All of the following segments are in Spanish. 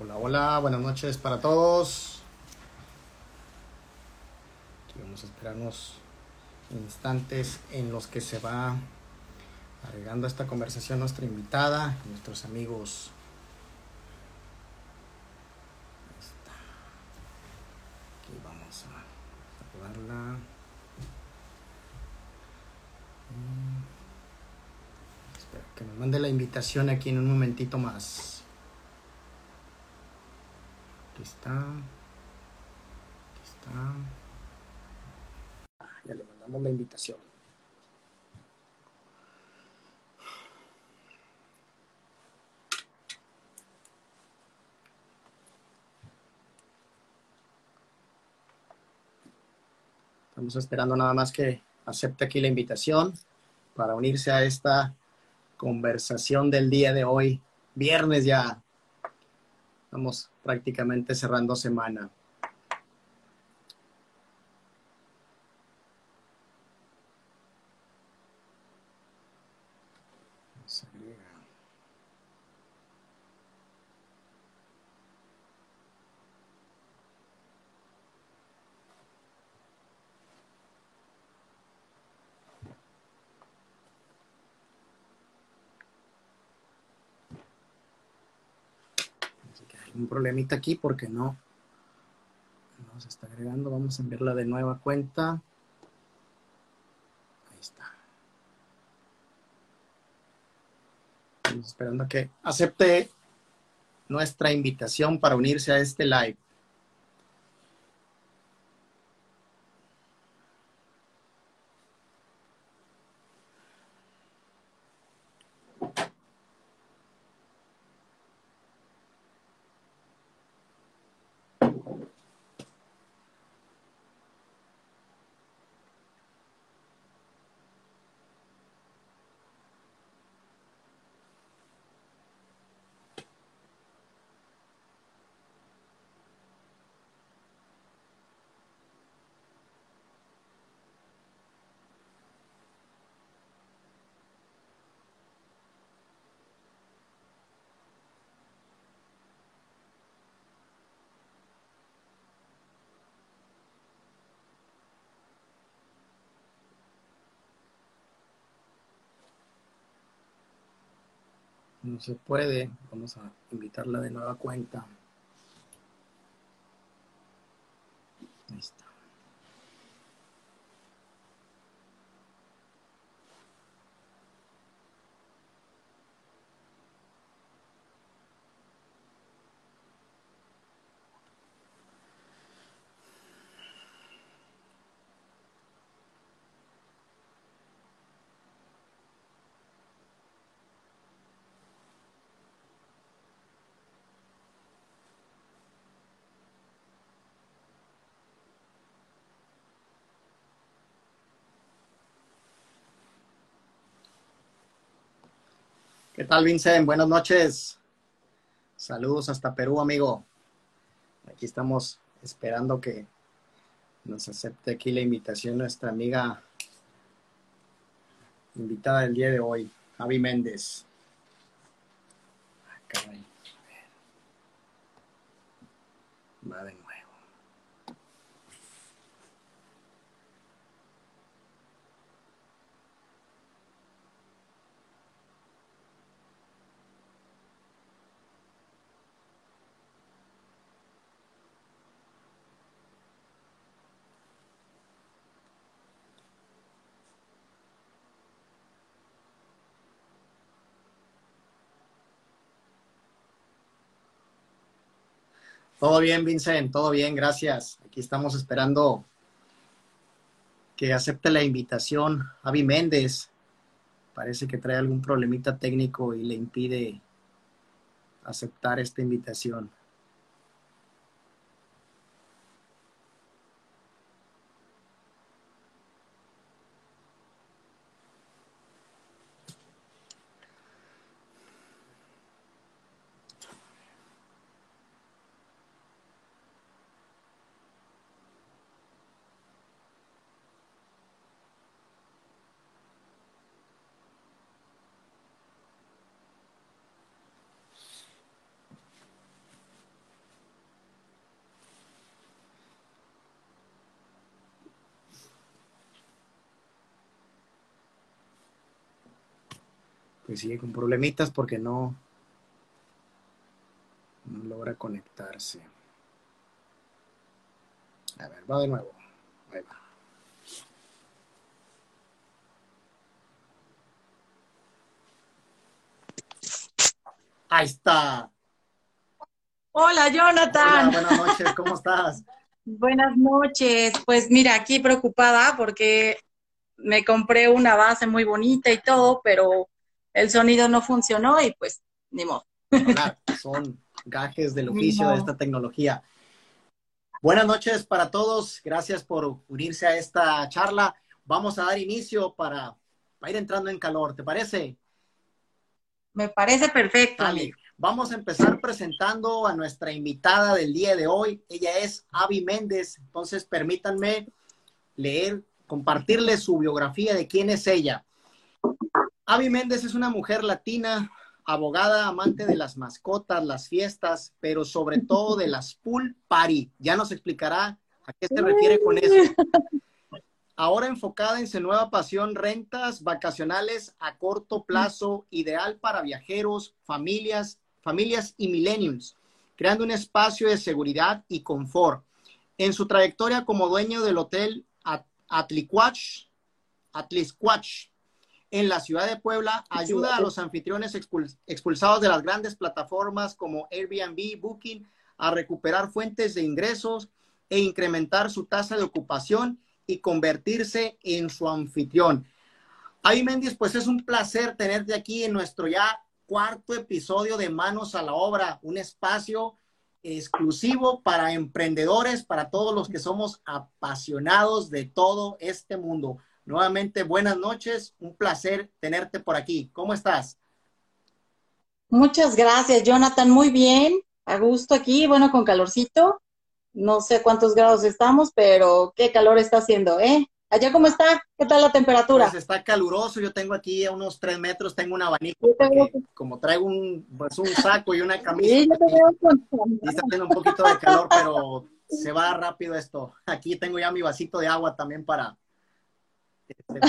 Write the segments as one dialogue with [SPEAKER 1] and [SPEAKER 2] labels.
[SPEAKER 1] Hola, hola, buenas noches para todos. Vamos a esperar unos instantes en los que se va agregando esta conversación nuestra invitada, nuestros amigos. Aquí vamos a saludarla. Mm. Espero que nos mande la invitación aquí en un momentito más. Aquí está. Aquí está. Ah, ya le mandamos la invitación. Estamos esperando nada más que acepte aquí la invitación para unirse a esta conversación del día de hoy, viernes ya. Estamos prácticamente cerrando semana. Se agrega. Así que hay un problemita aquí porque no, no se está agregando. Vamos a enviarla de nueva cuenta. Ahí está. Estamos esperando a que acepte nuestra invitación para unirse a este live. No se puede. Vamos a invitarla de nueva cuenta. Ahí está. ¿Qué tal, Vincent? Buenas noches. Saludos hasta Perú, amigo. Aquí estamos esperando que nos acepte aquí la invitación nuestra amiga invitada del día de hoy, Javi Méndez. Ah, caray nuevo. Todo bien, Vincent, todo bien, gracias. Aquí estamos esperando que acepte la invitación. Avi Méndez parece que trae algún problemita técnico y le impide aceptar esta invitación. Sigue con problemitas porque no, no logra conectarse. A ver, va de nuevo. Ahí va. Ahí está.
[SPEAKER 2] Hola, Jonathan.
[SPEAKER 1] Hola, buenas noches, ¿cómo estás?
[SPEAKER 2] Buenas noches. Pues mira, aquí preocupada porque me compré una base muy bonita y todo, pero el sonido no funcionó y pues ni modo.
[SPEAKER 1] son gajes del oficio de esta tecnología. Buenas noches para todos. Gracias por unirse a esta charla. Vamos a dar inicio para, ir entrando en calor. ¿Te parece?
[SPEAKER 2] Me parece perfecto.
[SPEAKER 1] Vamos a empezar presentando a nuestra invitada del día de hoy. Ella es Avi Méndez. Entonces, permítanme leer, compartirles su biografía de quién es ella. Avi Méndez es una mujer latina, abogada, amante de las mascotas, las fiestas, pero sobre todo de las pool party. Ya nos explicará a qué se refiere con eso. Ahora enfocada en su nueva pasión, rentas vacacionales a corto plazo, ideal para viajeros, familias, familias y millennials, creando un espacio de seguridad y confort. En su trayectoria como dueño del hotel Atliquach, Atlisquach, en la ciudad de Puebla ayuda a los anfitriones expulsados de las grandes plataformas como Airbnb, Booking, a recuperar fuentes de ingresos e incrementar su tasa de ocupación y convertirse en su anfitrión. Ay, Méndez, pues es un placer tenerte aquí en nuestro ya cuarto episodio de Manos a la Obra, un espacio exclusivo para emprendedores, para todos los que somos apasionados de todo este mundo. Nuevamente, buenas noches, un placer tenerte por aquí. ¿Cómo estás?
[SPEAKER 2] Muchas gracias, Jonathan. Muy bien, a gusto aquí, bueno, con calorcito. No sé cuántos grados estamos, pero qué calor está haciendo, ¿eh? ¿Allá cómo está? ¿Qué tal la temperatura?
[SPEAKER 1] Pues está caluroso, yo tengo aquí a unos tres metros, tengo un abanico, como traigo un, pues un saco y una camisa, sí, y está haciendo un poquito de calor, pero se va rápido esto. Aquí tengo ya mi vasito de agua también para,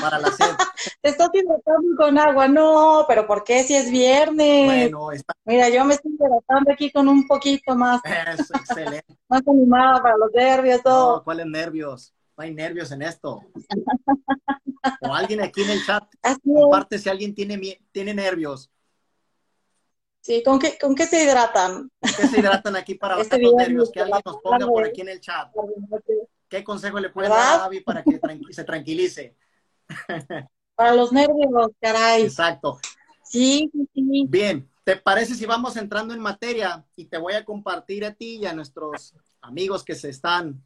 [SPEAKER 1] para la sed.
[SPEAKER 2] Te estás hidratando con agua, no, pero ¿por qué si es viernes? Bueno, está... Mira, yo me estoy hidratando aquí con un poquito más.
[SPEAKER 1] Es excelente.
[SPEAKER 2] más animada para los nervios, todo.
[SPEAKER 1] No, ¿Cuáles nervios? No hay nervios en esto. o alguien aquí en el chat, aparte si alguien tiene, tiene nervios.
[SPEAKER 2] Sí, ¿con qué, ¿con qué se hidratan?
[SPEAKER 1] ¿Con qué se hidratan aquí para este los nervios? Que alguien nos ponga por aquí en el chat. ¿Qué consejo le puede dar a David para que se tranquilice?
[SPEAKER 2] Para los nervios, caray.
[SPEAKER 1] Exacto.
[SPEAKER 2] Sí, sí.
[SPEAKER 1] Bien, ¿te parece si vamos entrando en materia y te voy a compartir a ti y a nuestros amigos que se están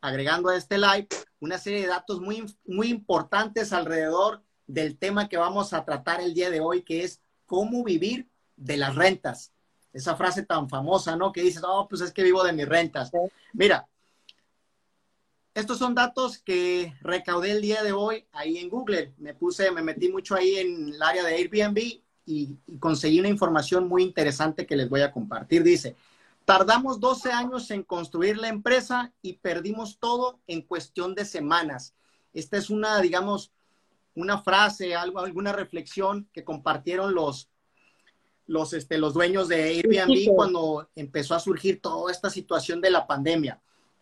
[SPEAKER 1] agregando a este live una serie de datos muy, muy importantes alrededor del tema que vamos a tratar el día de hoy, que es cómo vivir de las rentas. Esa frase tan famosa, ¿no? Que dices, oh, pues es que vivo de mis rentas. Mira, estos son datos que recaudé el día de hoy ahí en Google. Me puse, me metí mucho ahí en el área de Airbnb y, y conseguí una información muy interesante que les voy a compartir. Dice, tardamos 12 años en construir la empresa y perdimos todo en cuestión de semanas. Esta es una, digamos, una frase, algo, alguna reflexión que compartieron los, los, este, los dueños de Airbnb cuando empezó a surgir toda esta situación de la pandemia.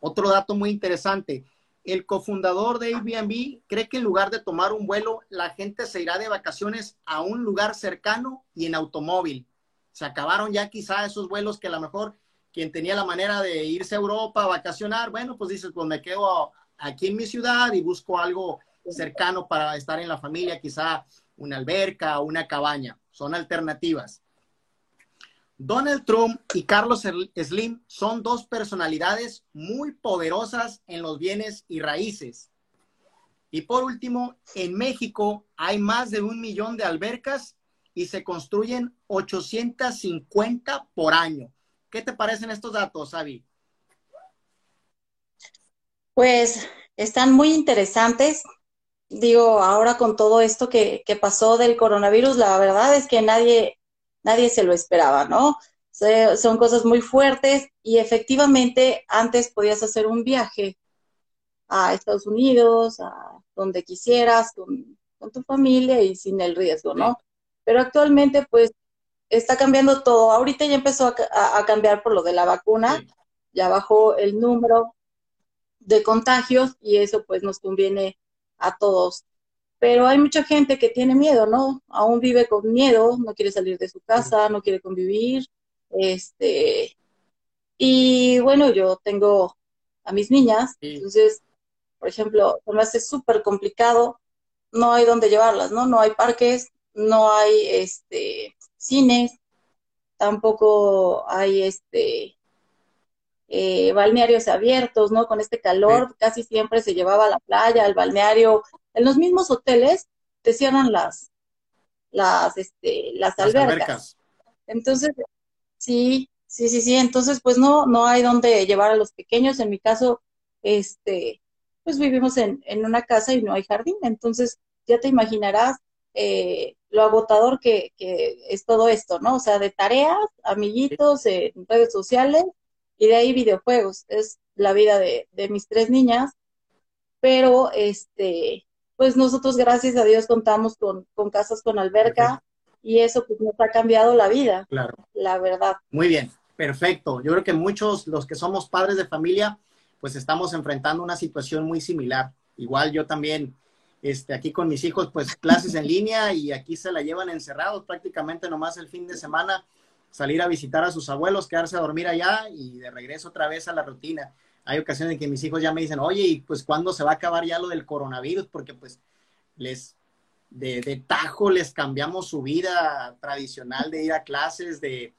[SPEAKER 1] Otro dato muy interesante, el cofundador de Airbnb cree que en lugar de tomar un vuelo, la gente se irá de vacaciones a un lugar cercano y en automóvil. Se acabaron ya quizá esos vuelos que a lo mejor quien tenía la manera de irse a Europa a vacacionar, bueno, pues dices, pues me quedo aquí en mi ciudad y busco algo cercano para estar en la familia, quizá una alberca o una cabaña. Son alternativas. Donald Trump y Carlos Slim son dos personalidades muy poderosas en los bienes y raíces. Y por último, en México hay más de un millón de albercas y se construyen 850 por año. ¿Qué te parecen estos datos, Avi?
[SPEAKER 2] Pues están muy interesantes. Digo, ahora con todo esto que, que pasó del coronavirus, la verdad es que nadie nadie se lo esperaba, ¿no? son cosas muy fuertes y efectivamente antes podías hacer un viaje a Estados Unidos, a donde quisieras, con, tu familia y sin el riesgo, ¿no? Pero actualmente, pues, está cambiando todo. Ahorita ya empezó a, cambiar por lo de la vacuna, ya bajó el número de contagios y eso pues nos conviene a todos. Pero hay mucha gente que tiene miedo, ¿no? Aún vive con miedo, no quiere salir de su casa, no quiere convivir. Este, y bueno, yo tengo a mis niñas, entonces, por ejemplo, se me hace súper complicado, no hay dónde llevarlas, ¿no? No hay parques, no hay este cines, tampoco hay este eh, balnearios abiertos, ¿no? Con este calor, casi siempre se llevaba a la playa, al balneario, en los mismos hoteles te cierran las, las, este, las, albercas. Entonces, sí, sí, sí, sí, entonces pues no, no hay donde llevar a los pequeños. En mi caso, este, pues vivimos en, en una casa y no hay jardín, entonces ya te imaginarás eh, lo agotador que, que, es todo esto, ¿no? O sea, de tareas, amiguitos, en redes sociales y de ahí videojuegos. Es la vida de, de mis tres niñas, pero este, pues nosotros gracias a Dios contamos con, con casas con alberca y eso pues nos ha cambiado la vida.
[SPEAKER 1] Claro.
[SPEAKER 2] La verdad.
[SPEAKER 1] Muy bien, perfecto. Yo creo que muchos, los que somos padres de familia, pues estamos enfrentando una situación muy similar. Igual yo también, este, aquí con mis hijos, pues clases en línea y aquí se la llevan encerrados prácticamente nomás el fin de semana, salir a visitar a sus abuelos, quedarse a dormir allá y de regreso otra vez a la rutina hay ocasiones en que mis hijos ya me dicen, oye, ¿y pues cuándo se va a acabar ya lo del coronavirus? Porque pues les, de, tajo les cambiamos su vida tradicional de ir a clases, de,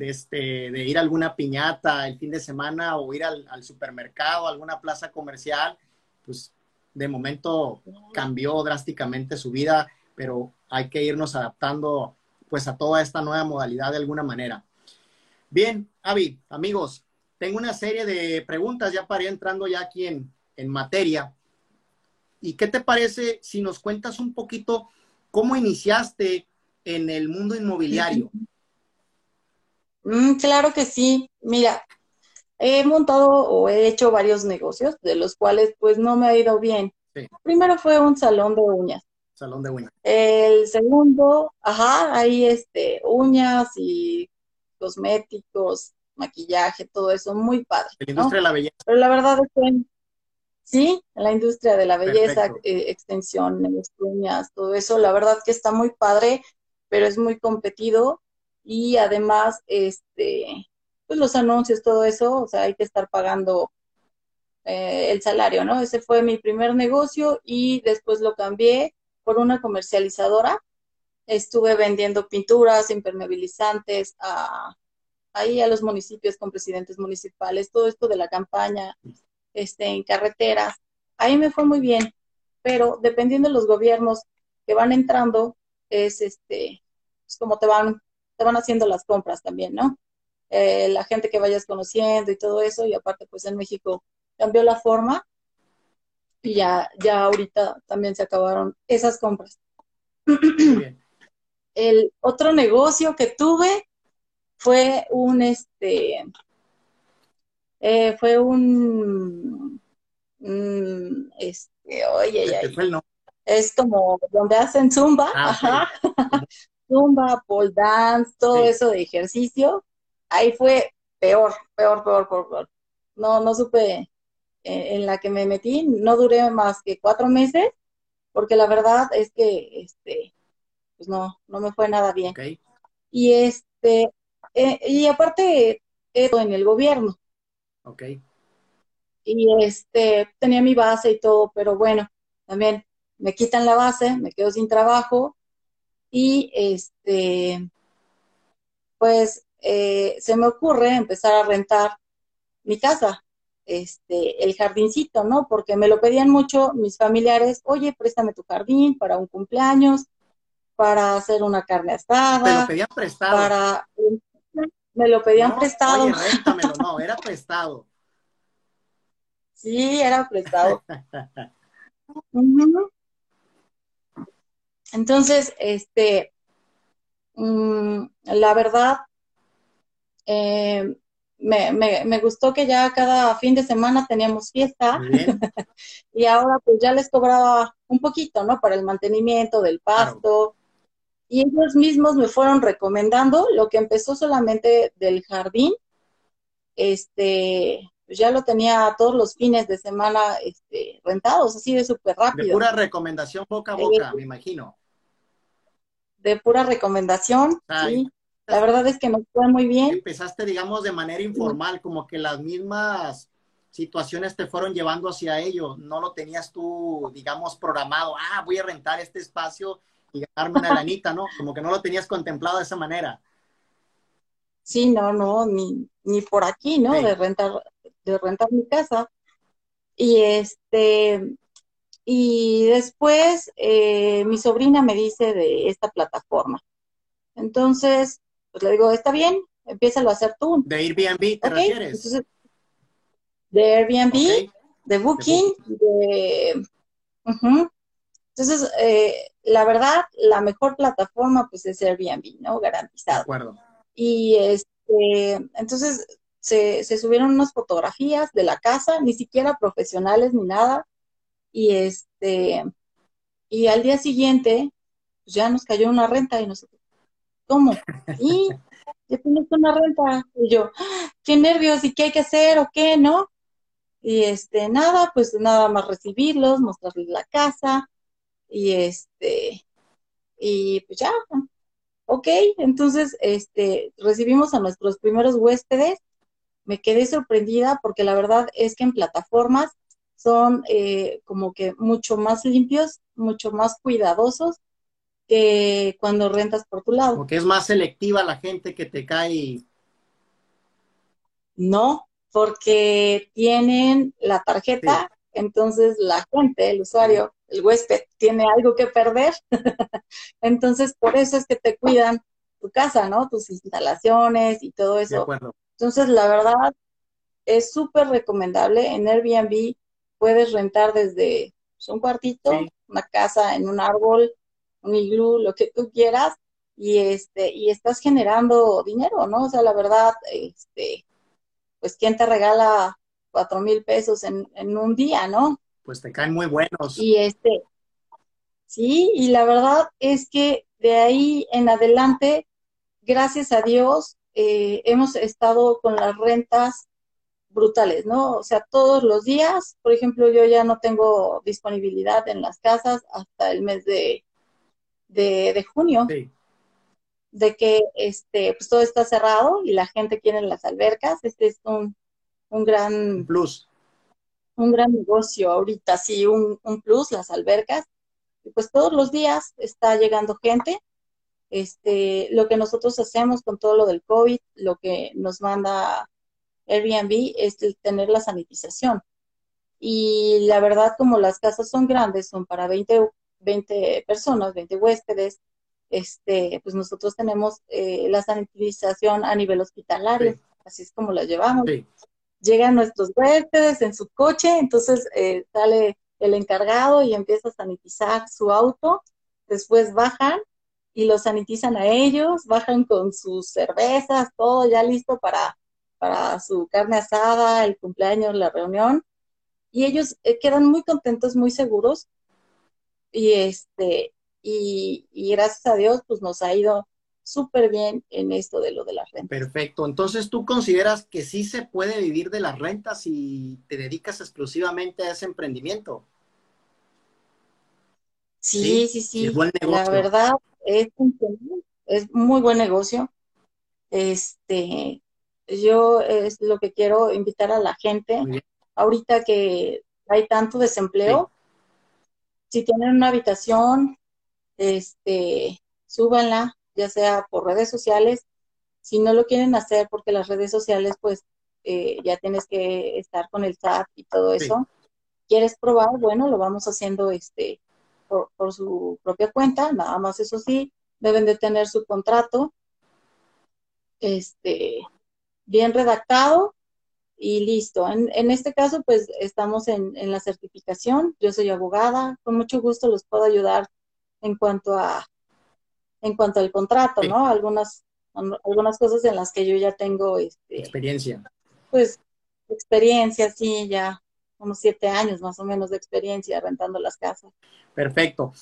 [SPEAKER 1] este, de ir a alguna piñata el fin de semana o ir al, al supermercado, a alguna plaza comercial, pues de momento cambió drásticamente su vida, pero hay que irnos adaptando pues a toda esta nueva modalidad de alguna manera. Bien, Avi, amigos, tengo una serie de preguntas ya para ir entrando ya aquí en, materia. ¿Y qué te parece si nos cuentas un poquito cómo iniciaste en el mundo inmobiliario?
[SPEAKER 2] Mm, claro que sí. Mira, he montado o he hecho varios negocios, de los cuales pues no me ha ido bien. Primero fue un salón de uñas.
[SPEAKER 1] Salón de uñas.
[SPEAKER 2] El segundo, ajá, ahí este, uñas y cosméticos, maquillaje, todo eso, muy padre.
[SPEAKER 1] la industria de la belleza.
[SPEAKER 2] Pero la verdad es que sí, en la industria de la belleza, eh, extensión, uñas, todo eso, la verdad que está muy padre, pero es muy competido y además, este, pues los anuncios, todo eso, o sea, hay que estar pagando eh, el salario, ¿no? Ese fue mi primer negocio y después lo cambié por una comercializadora. Estuve vendiendo pinturas, impermeabilizantes a ahí a los municipios con presidentes municipales, todo esto de la campaña este, en carreteras. Ahí me fue muy bien, pero dependiendo de los gobiernos que van entrando, es este, pues como te van, te van haciendo las compras también, ¿no? Eh, la gente que vayas conociendo y todo eso, y aparte pues en México cambió la forma y ya, ya ahorita también se acabaron esas compras. El otro negocio que tuve fue un, este, eh, fue un, este, oye, es como donde hacen zumba, ah, ajá, zumba, pole dance, todo eso de ejercicio, ahí fue peor, peor, peor, peor, No, no supe eh, en la que me metí, no duré más que cuatro meses, porque la verdad es que, este, pues no, no me fue nada bien. Y este, eh, y aparte, eso en el gobierno.
[SPEAKER 1] Ok.
[SPEAKER 2] Y este, tenía mi base y todo, pero bueno, también me quitan la base, me quedo sin trabajo y este, pues eh, se me ocurre empezar a rentar mi casa, este, el jardincito, ¿no? Porque me lo pedían mucho mis familiares, oye, préstame tu jardín para un cumpleaños, para hacer una carne asada.
[SPEAKER 1] Te lo pedían prestado.
[SPEAKER 2] Para me lo pedían prestado.
[SPEAKER 1] Oye, réntamelo, no, era prestado.
[SPEAKER 2] Sí, era prestado. Entonces, este, mm, la verdad, eh, me, me, me, gustó que ya cada fin de semana teníamos fiesta y ahora pues ya les cobraba un poquito, ¿no? Para el mantenimiento del pasto y ellos mismos me fueron recomendando lo que empezó solamente del jardín, este, pues ya lo tenía todos los fines de semana este, rentados, así de súper rápido.
[SPEAKER 1] De pura recomendación boca a boca, eh, me imagino.
[SPEAKER 2] De pura recomendación, sí. La verdad es que nos fue muy bien.
[SPEAKER 1] Empezaste, digamos, de manera informal, como que las mismas situaciones te fueron llevando hacia ello. No lo tenías tú, digamos, programado. Ah, voy a rentar este espacio y ganarme una lanita, ¿no? Como que no lo tenías contemplado de esa manera.
[SPEAKER 2] Sí, no, no, ni, ni por aquí, ¿no? De rentar, de rentar mi casa. Y este, y después eh, mi sobrina me dice de esta plataforma. Entonces, pues le digo, está bien, empieza a hacer tú.
[SPEAKER 1] ¿De Airbnb te refieres?
[SPEAKER 2] de Airbnb, de Booking, de... Entonces, eh, la verdad, la mejor plataforma pues es Airbnb, ¿no? Garantizado. De
[SPEAKER 1] acuerdo.
[SPEAKER 2] Y este, entonces se, se subieron unas fotografías de la casa, ni siquiera profesionales ni nada. Y este, y al día siguiente, pues ya nos cayó una renta y nosotros, ¿cómo? Y ya tienes una renta. Y yo, qué nervios, ¿y qué hay que hacer o qué, no? Y este, nada, pues nada más recibirlos, mostrarles la casa, y este, y pues ya, ok, entonces, este, recibimos a nuestros primeros huéspedes, me quedé sorprendida porque la verdad es que en plataformas son eh, como que mucho más limpios, mucho más cuidadosos que cuando rentas por tu lado.
[SPEAKER 1] Porque es más selectiva la gente que te cae.
[SPEAKER 2] No, porque tienen la tarjeta, entonces la gente, el usuario, el huésped, tiene algo que perder. entonces, por eso es que te cuidan tu casa, ¿no? Tus instalaciones y todo eso. Entonces, la verdad, es súper recomendable. En Airbnb puedes rentar desde pues, un cuartito, una casa en un árbol, un iglú, lo que tú quieras, y este, y estás generando dinero, ¿no? O sea, la verdad, este, pues quién te regala cuatro mil pesos en, en un día, ¿no?
[SPEAKER 1] Pues te caen muy buenos.
[SPEAKER 2] Y este, sí, y la verdad es que de ahí en adelante, gracias a Dios, eh, hemos estado con las rentas brutales, ¿no? O sea, todos los días, por ejemplo, yo ya no tengo disponibilidad en las casas hasta el mes de, de, junio. De que este, pues todo está cerrado y la gente quiere las albercas. Este es un, un gran
[SPEAKER 1] plus.
[SPEAKER 2] Un gran negocio ahorita, sí, un, un plus, las albercas. Y pues todos los días está llegando gente. Este, lo que nosotros hacemos con todo lo del COVID, lo que nos manda Airbnb es tener la sanitización. Y la verdad, como las casas son grandes, son para 20, 20 personas, 20 huéspedes, este, pues nosotros tenemos eh, la sanitización a nivel hospitalario, así es como la llevamos. Llegan nuestros huéspedes en su coche, entonces eh, sale el encargado y empieza a sanitizar su auto, después bajan y lo sanitizan a ellos, bajan con sus cervezas, todo ya listo para para su carne asada, el cumpleaños, la reunión, y ellos eh, quedan muy contentos, muy seguros, y este, y, gracias a Dios, pues nos ha ido súper bien en esto de lo de las rentas.
[SPEAKER 1] Perfecto. Entonces, ¿tú consideras que sí se puede vivir de las rentas y te dedicas exclusivamente a ese emprendimiento?
[SPEAKER 2] Sí, sí, sí. La verdad es, es muy buen negocio. Este, yo es lo que quiero invitar a la gente, ahorita que hay tanto desempleo, si tienen una habitación, este, súbanla, ya sea por redes sociales, si no lo quieren hacer porque las redes sociales, pues eh, ya tienes que estar con el SAT y todo eso. ¿Quieres probar? Bueno, lo vamos haciendo este por, por su propia cuenta, nada más eso sí, deben de tener su contrato, este, bien redactado y listo. En, en este caso, pues estamos en, en, la certificación. Yo soy abogada, con mucho gusto los puedo ayudar en cuanto a en cuanto al contrato, ¿no? Algunas algunas cosas en las que yo ya tengo este,
[SPEAKER 1] experiencia.
[SPEAKER 2] Pues experiencia, sí, ya unos siete años más o menos de experiencia rentando las casas.
[SPEAKER 1] Perfecto.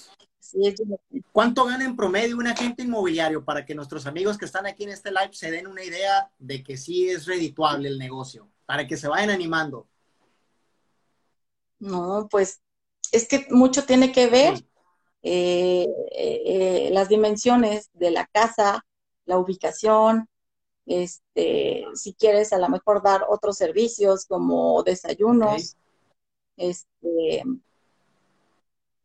[SPEAKER 1] ¿Cuánto gana en promedio un agente inmobiliario para que nuestros amigos que están aquí en este live se den una idea de que sí es redituable el negocio? Para que se vayan animando.
[SPEAKER 2] No, pues es que mucho tiene que ver eh, eh, las dimensiones de la casa, la ubicación, este, si quieres a lo mejor dar otros servicios como desayunos, este,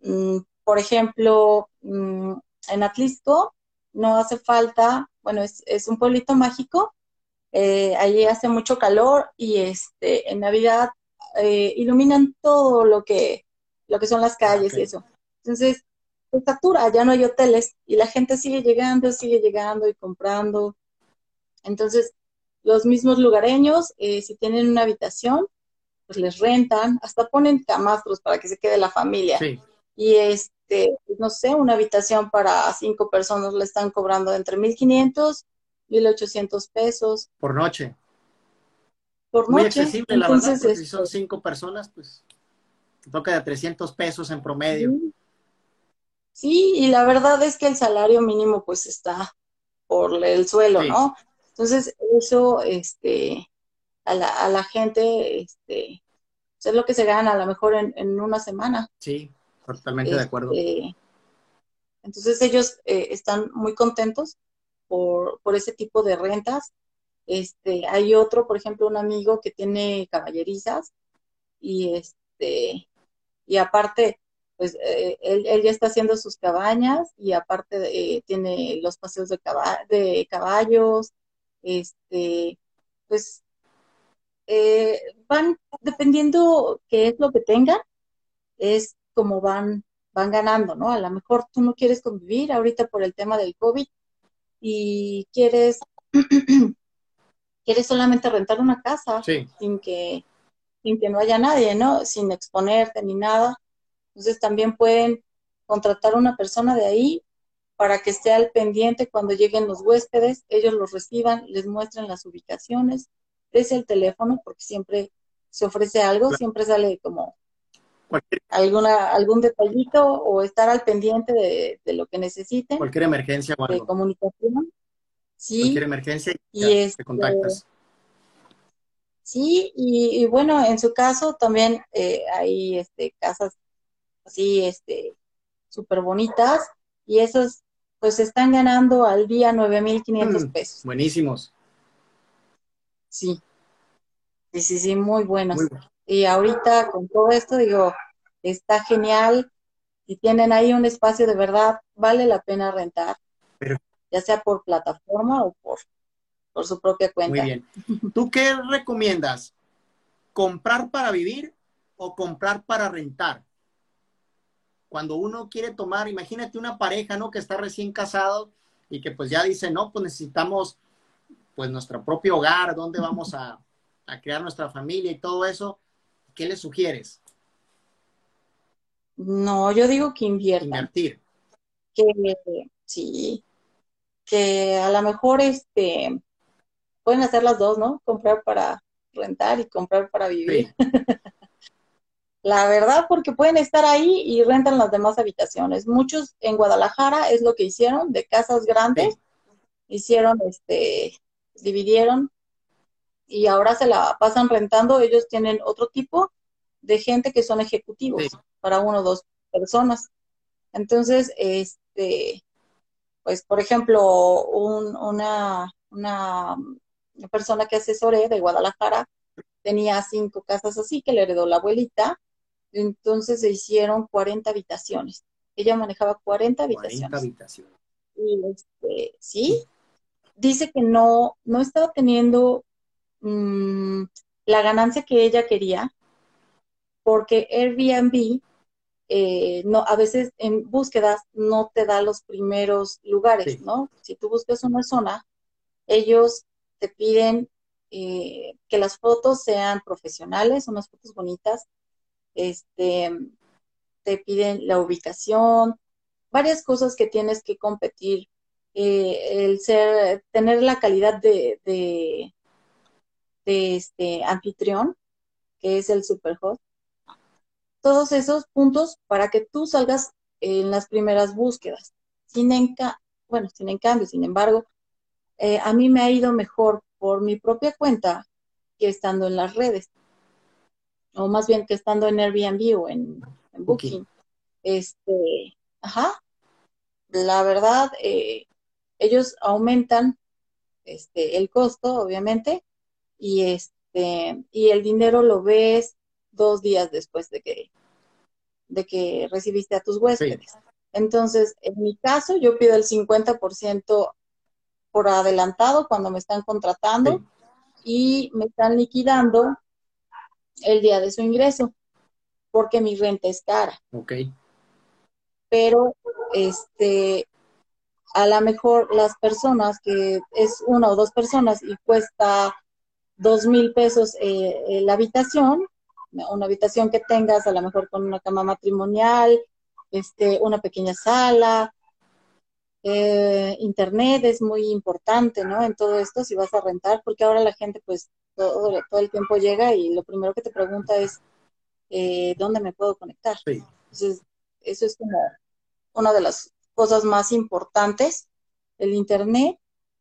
[SPEAKER 2] mm, por ejemplo, mm, en Atlisco no hace falta, bueno, es, un pueblito mágico, eh, allí hace mucho calor y este, en Navidad eh, iluminan todo lo que, lo que son las calles y eso. Entonces, se satura, ya no hay hoteles y la gente sigue llegando, sigue llegando y comprando. Entonces, los mismos lugareños, eh, si tienen una habitación, pues les rentan, hasta ponen camastros para que se quede la familia. Y este, pues, no sé, una habitación para cinco personas le están cobrando entre 1.500, 1.800 pesos.
[SPEAKER 1] Por noche.
[SPEAKER 2] Por
[SPEAKER 1] Muy
[SPEAKER 2] noche.
[SPEAKER 1] accesible, la verdad, si este son cinco personas, pues toca de 300 pesos en promedio.
[SPEAKER 2] Sí, y la verdad es que el salario mínimo pues está por el suelo, ¿no? Entonces, eso, este, a la, a la gente, este, pues, es lo que se gana a lo mejor en, una semana.
[SPEAKER 1] Sí, totalmente de acuerdo.
[SPEAKER 2] Este, entonces, ellos eh, están muy contentos por, por ese tipo de rentas. Este, hay otro, por ejemplo, un amigo que tiene caballerizas y este, y aparte, pues eh, él, ya está haciendo sus cabañas y aparte eh, tiene los paseos de, de caballos, este, pues eh, van dependiendo qué es lo que tengan, es como van, van ganando, ¿no? A lo mejor tú no quieres convivir ahorita por el tema del COVID y quieres, quieres solamente rentar una casa sin que sin que no haya nadie, ¿no? Sin exponerte ni nada. Entonces también pueden contratar una persona de ahí para que esté al pendiente cuando lleguen los huéspedes, ellos los reciban, les muestren las ubicaciones, desde el teléfono, porque siempre se ofrece algo, siempre sale como alguna algún detallito o estar al pendiente de, lo que necesiten.
[SPEAKER 1] Cualquier emergencia
[SPEAKER 2] o De comunicación. Sí.
[SPEAKER 1] Cualquier emergencia
[SPEAKER 2] y, te este, contactas. Sí, y, bueno, en su caso también eh, hay este, casas así, este, súper bonitas, y esos pues están ganando al día 9.500 mm, pesos.
[SPEAKER 1] buenísimos.
[SPEAKER 2] Sí, sí, sí, sí, muy buenos. Y ahorita con todo esto, digo, está genial. Si tienen ahí un espacio de verdad, vale la pena rentar. Ya sea por plataforma o por, por su propia cuenta.
[SPEAKER 1] Muy bien. ¿Tú qué recomiendas? ¿Comprar para vivir o comprar para rentar? Cuando uno quiere tomar, imagínate una pareja, ¿no? Que está recién casado y que pues ya dice, no, pues necesitamos pues nuestro propio hogar, dónde vamos a, crear nuestra familia y todo eso. ¿Qué le sugieres?
[SPEAKER 2] No, yo digo que inviertan.
[SPEAKER 1] Invertir.
[SPEAKER 2] Que sí, que a lo mejor este pueden hacer las dos, ¿no? Comprar para rentar y comprar para vivir. La verdad, porque pueden estar ahí y rentan las demás habitaciones. Muchos en Guadalajara es lo que hicieron, de casas grandes, hicieron, este, dividieron y ahora se la pasan rentando. Ellos tienen otro tipo de gente que son ejecutivos para uno o dos personas. Entonces, este, pues, por ejemplo, una, una persona que asesoré de Guadalajara tenía cinco casas así que le heredó la abuelita entonces se hicieron 40 habitaciones. Ella manejaba 40 habitaciones. 40 habitaciones. Y este, sí, dice que no, no estaba teniendo mm, la ganancia que ella quería, porque Airbnb eh, no, a veces en búsquedas no te da los primeros lugares, ¿no? Si tú buscas una zona, ellos te piden eh, que las fotos sean profesionales, unas fotos bonitas, este, te piden la ubicación, varias cosas que tienes que competir, eh, el ser, tener la calidad de, de, este anfitrión, que es el superhost, todos esos puntos para que tú salgas en las primeras búsquedas. Sin bueno, sin en cambio, sin embargo, eh, a mí me ha ido mejor por mi propia cuenta que estando en las redes, o más bien que estando en Airbnb o en, Booking. Este, ajá, la verdad, eh, ellos aumentan este, el costo, obviamente, y este, y el dinero lo ves dos días después de que, de que recibiste a tus huéspedes. Entonces, en mi caso, yo pido el 50% por adelantado cuando me están contratando y me están liquidando el día de su ingreso, porque mi renta es cara.
[SPEAKER 1] Ok.
[SPEAKER 2] Pero, este, a lo mejor las personas que es una o dos personas y cuesta dos mil pesos eh, la habitación, una habitación que tengas a lo mejor con una cama matrimonial, este, una pequeña sala, eh, internet es muy importante, ¿no? En todo esto, si vas a rentar, porque ahora la gente, pues, todo, todo el tiempo llega y lo primero que te pregunta es, eh, ¿dónde me puedo conectar? Entonces, eso es como una de las cosas más importantes, el internet,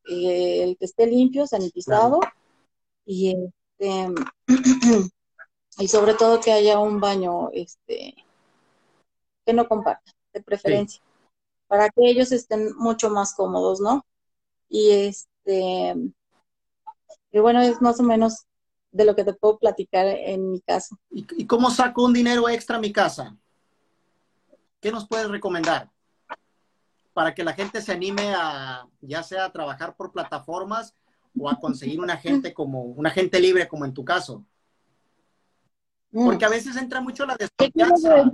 [SPEAKER 2] eh, el que esté limpio, sanitizado, y este, y sobre todo que haya un baño este que no comparta, de preferencia, para que ellos estén mucho más cómodos, ¿no? Y este, y bueno, es más o menos de lo que te puedo platicar en mi caso.
[SPEAKER 1] ¿Y, cómo saco un dinero extra a mi casa? ¿Qué nos puedes recomendar? Para que la gente se anime a, ya sea a trabajar por plataformas o a conseguir un agente como, un agente libre como en tu caso. Porque a veces entra mucho la desconfianza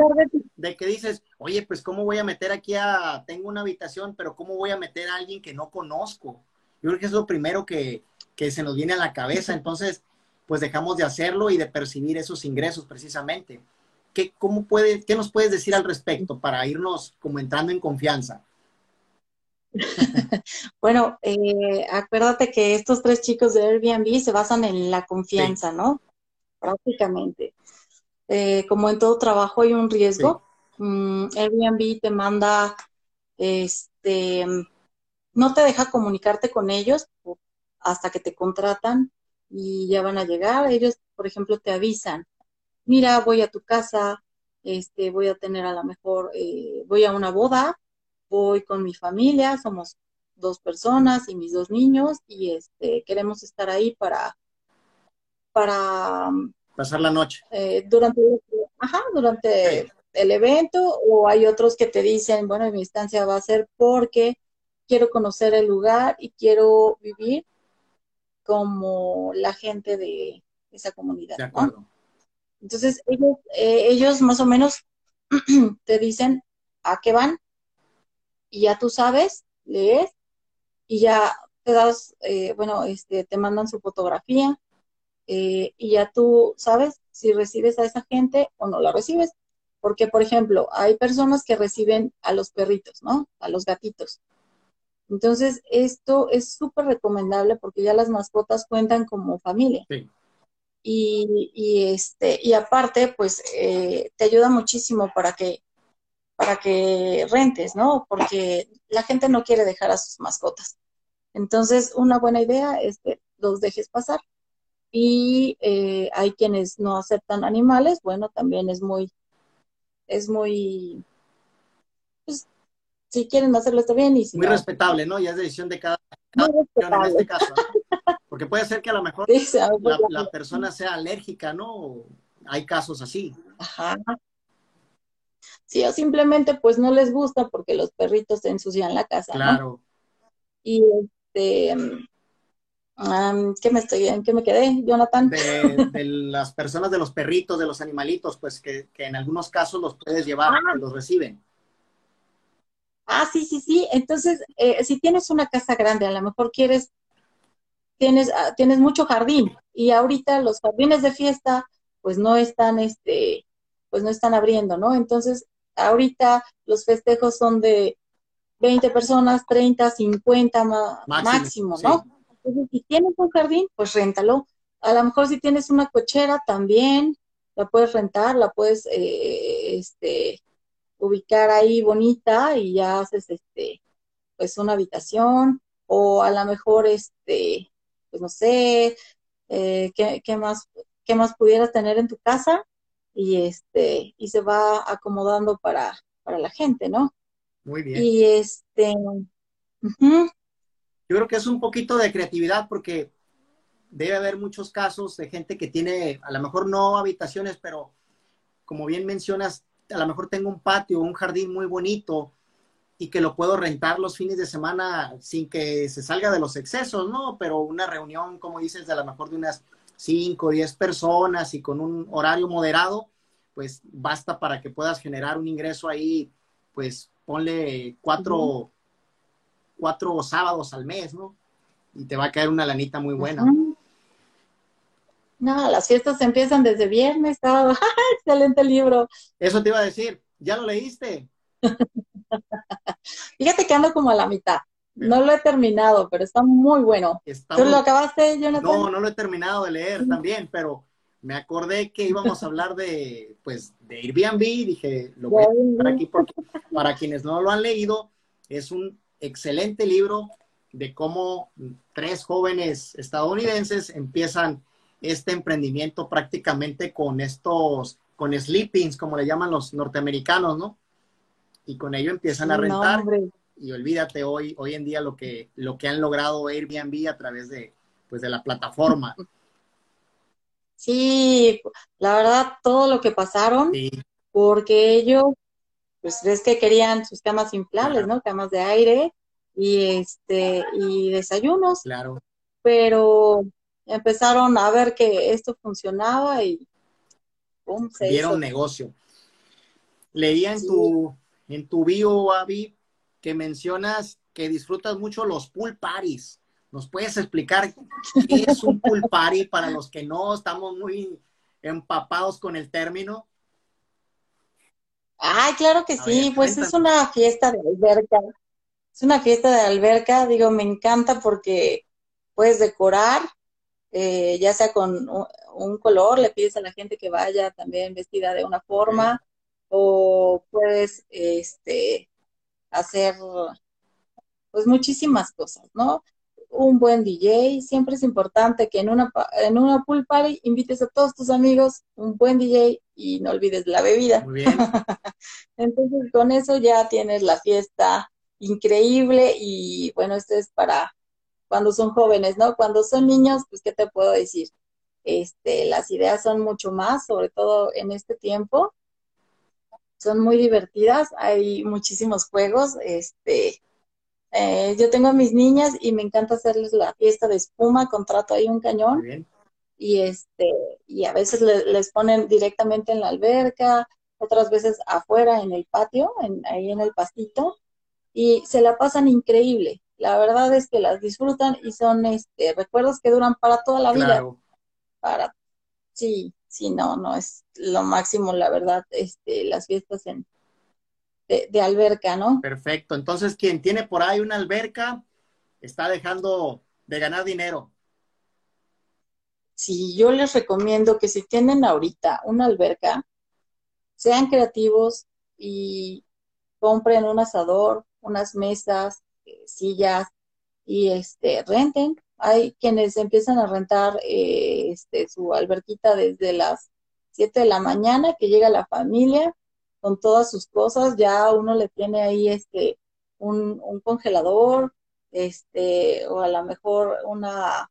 [SPEAKER 1] de que dices, oye, pues cómo voy a meter aquí a, tengo una habitación, pero cómo voy a meter a alguien que no conozco. Yo creo que es lo primero que, se nos viene a la cabeza. Entonces, pues dejamos de hacerlo y de percibir esos ingresos precisamente. ¿Qué, cómo puede, ¿Qué nos puedes decir al respecto para irnos como entrando en confianza?
[SPEAKER 2] bueno, eh, acuérdate que estos tres chicos de Airbnb se basan en la confianza, ¿no? Prácticamente. Eh, como en todo trabajo hay un riesgo. Mm, Airbnb te manda, este, no te deja comunicarte con ellos hasta que te contratan y ya van a llegar. Ellos, por ejemplo, te avisan, mira, voy a tu casa, este, voy a tener a lo mejor, eh, voy a una boda, voy con mi familia, somos dos personas y mis dos niños y este, queremos estar ahí para, para
[SPEAKER 1] pasar la noche.
[SPEAKER 2] Eh, durante, ajá, durante el evento, o hay otros que te dicen, bueno, mi instancia va a ser porque quiero conocer el lugar y quiero vivir como la gente de esa comunidad. De acuerdo. Entonces, ellos, eh, ellos más o menos te dicen a qué van y ya tú sabes, lees y ya te das, eh, bueno, este, te mandan su fotografía, eh, y ya tú sabes si recibes a esa gente o no la recibes. Porque, por ejemplo, hay personas que reciben a los perritos, ¿no? A los gatitos. Entonces, esto es súper recomendable porque ya las mascotas cuentan como familia. Sí. Y, y, este, y aparte, pues, eh, te ayuda muchísimo para que, para que rentes, ¿no? Porque la gente no quiere dejar a sus mascotas. Entonces, una buena idea es que los dejes pasar y eh, hay quienes no aceptan animales, bueno, también es muy, es muy, pues, si quieren hacerlo está bien y si
[SPEAKER 1] Muy respetable, ¿no? Ya es decisión de cada, en este caso. Porque puede ser que a lo mejor la, persona sea alérgica, ¿no? Hay casos así. Ajá.
[SPEAKER 2] Sí, o simplemente pues no les gusta porque los perritos se ensucian la casa. Claro. Y este ¿qué me estoy, ¿En qué me quedé, Jonathan?
[SPEAKER 1] De, las personas de los perritos, de los animalitos, pues que, en algunos casos los puedes llevar, ah. los reciben.
[SPEAKER 2] Ah, sí, sí, sí. Entonces, eh, si tienes una casa grande, a lo mejor quieres, tienes, ah, tienes mucho jardín y ahorita los jardines de fiesta, pues no están, este, pues no están abriendo, ¿no? Entonces, ahorita los festejos son de 20 personas, 30, 50 máximo, ¿no? Entonces, si tienes un jardín, pues réntalo. A lo mejor si tienes una cochera también, la puedes rentar, la puedes, eh, este, ubicar ahí bonita y ya haces este, pues una habitación o a lo mejor este, pues no sé, eh, ¿qué, ¿qué, más, qué más pudieras tener en tu casa y este, y se va acomodando para, para la gente, ¿no?
[SPEAKER 1] Muy bien.
[SPEAKER 2] Y este,
[SPEAKER 1] yo creo que es un poquito de creatividad porque debe haber muchos casos de gente que tiene, a lo mejor no habitaciones, pero como bien mencionas, a lo mejor tengo un patio, un jardín muy bonito y que lo puedo rentar los fines de semana sin que se salga de los excesos, ¿no? Pero una reunión, como dices, de a lo mejor de unas 5 o 10 personas y con un horario moderado, pues basta para que puedas generar un ingreso ahí, pues ponle cuatro, cuatro sábados al mes, ¿no? Y te va a caer una lanita muy buena.
[SPEAKER 2] No, las fiestas empiezan desde viernes, sábado. Excelente libro.
[SPEAKER 1] Eso te iba a decir. ¿Ya lo leíste?
[SPEAKER 2] Fíjate que ando como a la mitad. No lo he terminado, pero está muy bueno. ¿Tú lo acabaste, Jonathan?
[SPEAKER 1] No, no lo he terminado de leer también, pero me acordé que íbamos a hablar de, pues, de Airbnb. Dije, lo voy a aquí porque para quienes no lo han leído, es un excelente libro de cómo tres jóvenes estadounidenses empiezan este emprendimiento prácticamente con estos, con sleepings, como le llaman los norteamericanos, ¿no? Y con ello empiezan a rentar. y olvídate hoy, hoy en día lo que, lo que han logrado Airbnb a través de, pues, de la plataforma.
[SPEAKER 2] Sí, la verdad, todo lo que pasaron, porque ellos, pues ves que querían sus camas inflables, ¿no? Camas de aire y este, y desayunos.
[SPEAKER 1] Claro.
[SPEAKER 2] Pero empezaron a ver que esto funcionaba y
[SPEAKER 1] ¡pum! se Vieron negocio. Leía en tu en tu bio, Avi, que mencionas que disfrutas mucho los pool parties. ¿Nos puedes explicar qué es un pool party para los que no estamos muy empapados con el término?
[SPEAKER 2] Ay, claro que sí, pues es una fiesta de alberca. Es una fiesta de alberca, digo, me encanta porque puedes decorar eh, ya sea con un, color, le pides a la gente que vaya también vestida de una forma, o puedes este, hacer pues muchísimas cosas, ¿no? Un buen DJ, siempre es importante que en una, en una pool party invites a todos tus amigos, un buen DJ y no olvides la bebida.
[SPEAKER 1] Muy bien.
[SPEAKER 2] Entonces con eso ya tienes la fiesta increíble y bueno, esto es para cuando son jóvenes, ¿no? Cuando son niños, pues, ¿qué te puedo decir? Este, las ideas son mucho más, sobre todo en este tiempo. Son muy divertidas, hay muchísimos juegos. Este, eh, yo tengo a mis niñas y me encanta hacerles la fiesta de espuma, contrato ahí un cañón. Y este, y a veces les ponen directamente en la alberca, otras veces afuera en el patio, ahí en el pastito, y se la pasan increíble la verdad es que las disfrutan y son este recuerdos que duran para toda la vida. Para sí, sí, no, no es lo máximo, la verdad, este, las fiestas en de, alberca, ¿no?
[SPEAKER 1] Perfecto. Entonces, quien tiene por ahí una alberca está dejando de ganar dinero.
[SPEAKER 2] Sí, yo les recomiendo que si tienen ahorita una alberca, sean creativos y compren un asador, unas mesas, sillas y este renten. Hay quienes empiezan a rentar eh, este, su alberquita desde las 7 de la mañana, que llega la familia con todas sus cosas, ya uno le tiene ahí este un, congelador, este, o a lo mejor una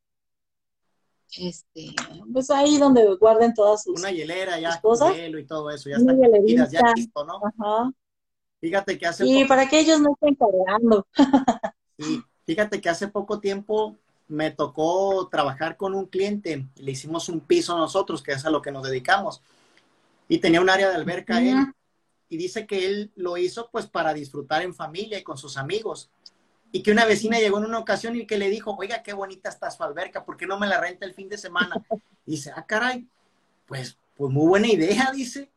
[SPEAKER 2] este, pues ahí donde guarden todas sus
[SPEAKER 1] una hielera ya cosas. hielo y todo eso, ya está ya listo, ¿no? Ajá. Fíjate que hace
[SPEAKER 2] Y para que ellos no estén cargando.
[SPEAKER 1] y fíjate que hace poco tiempo me tocó trabajar con un cliente, le hicimos un piso nosotros, que es a lo que nos dedicamos, y tenía un área de alberca él, y dice que él lo hizo pues para disfrutar en familia y con sus amigos, y que una vecina llegó en una ocasión y que le dijo, oiga, qué bonita está su alberca, ¿por qué no me la renta el fin de semana? Y dice, ah, caray, pues, pues muy buena idea, dice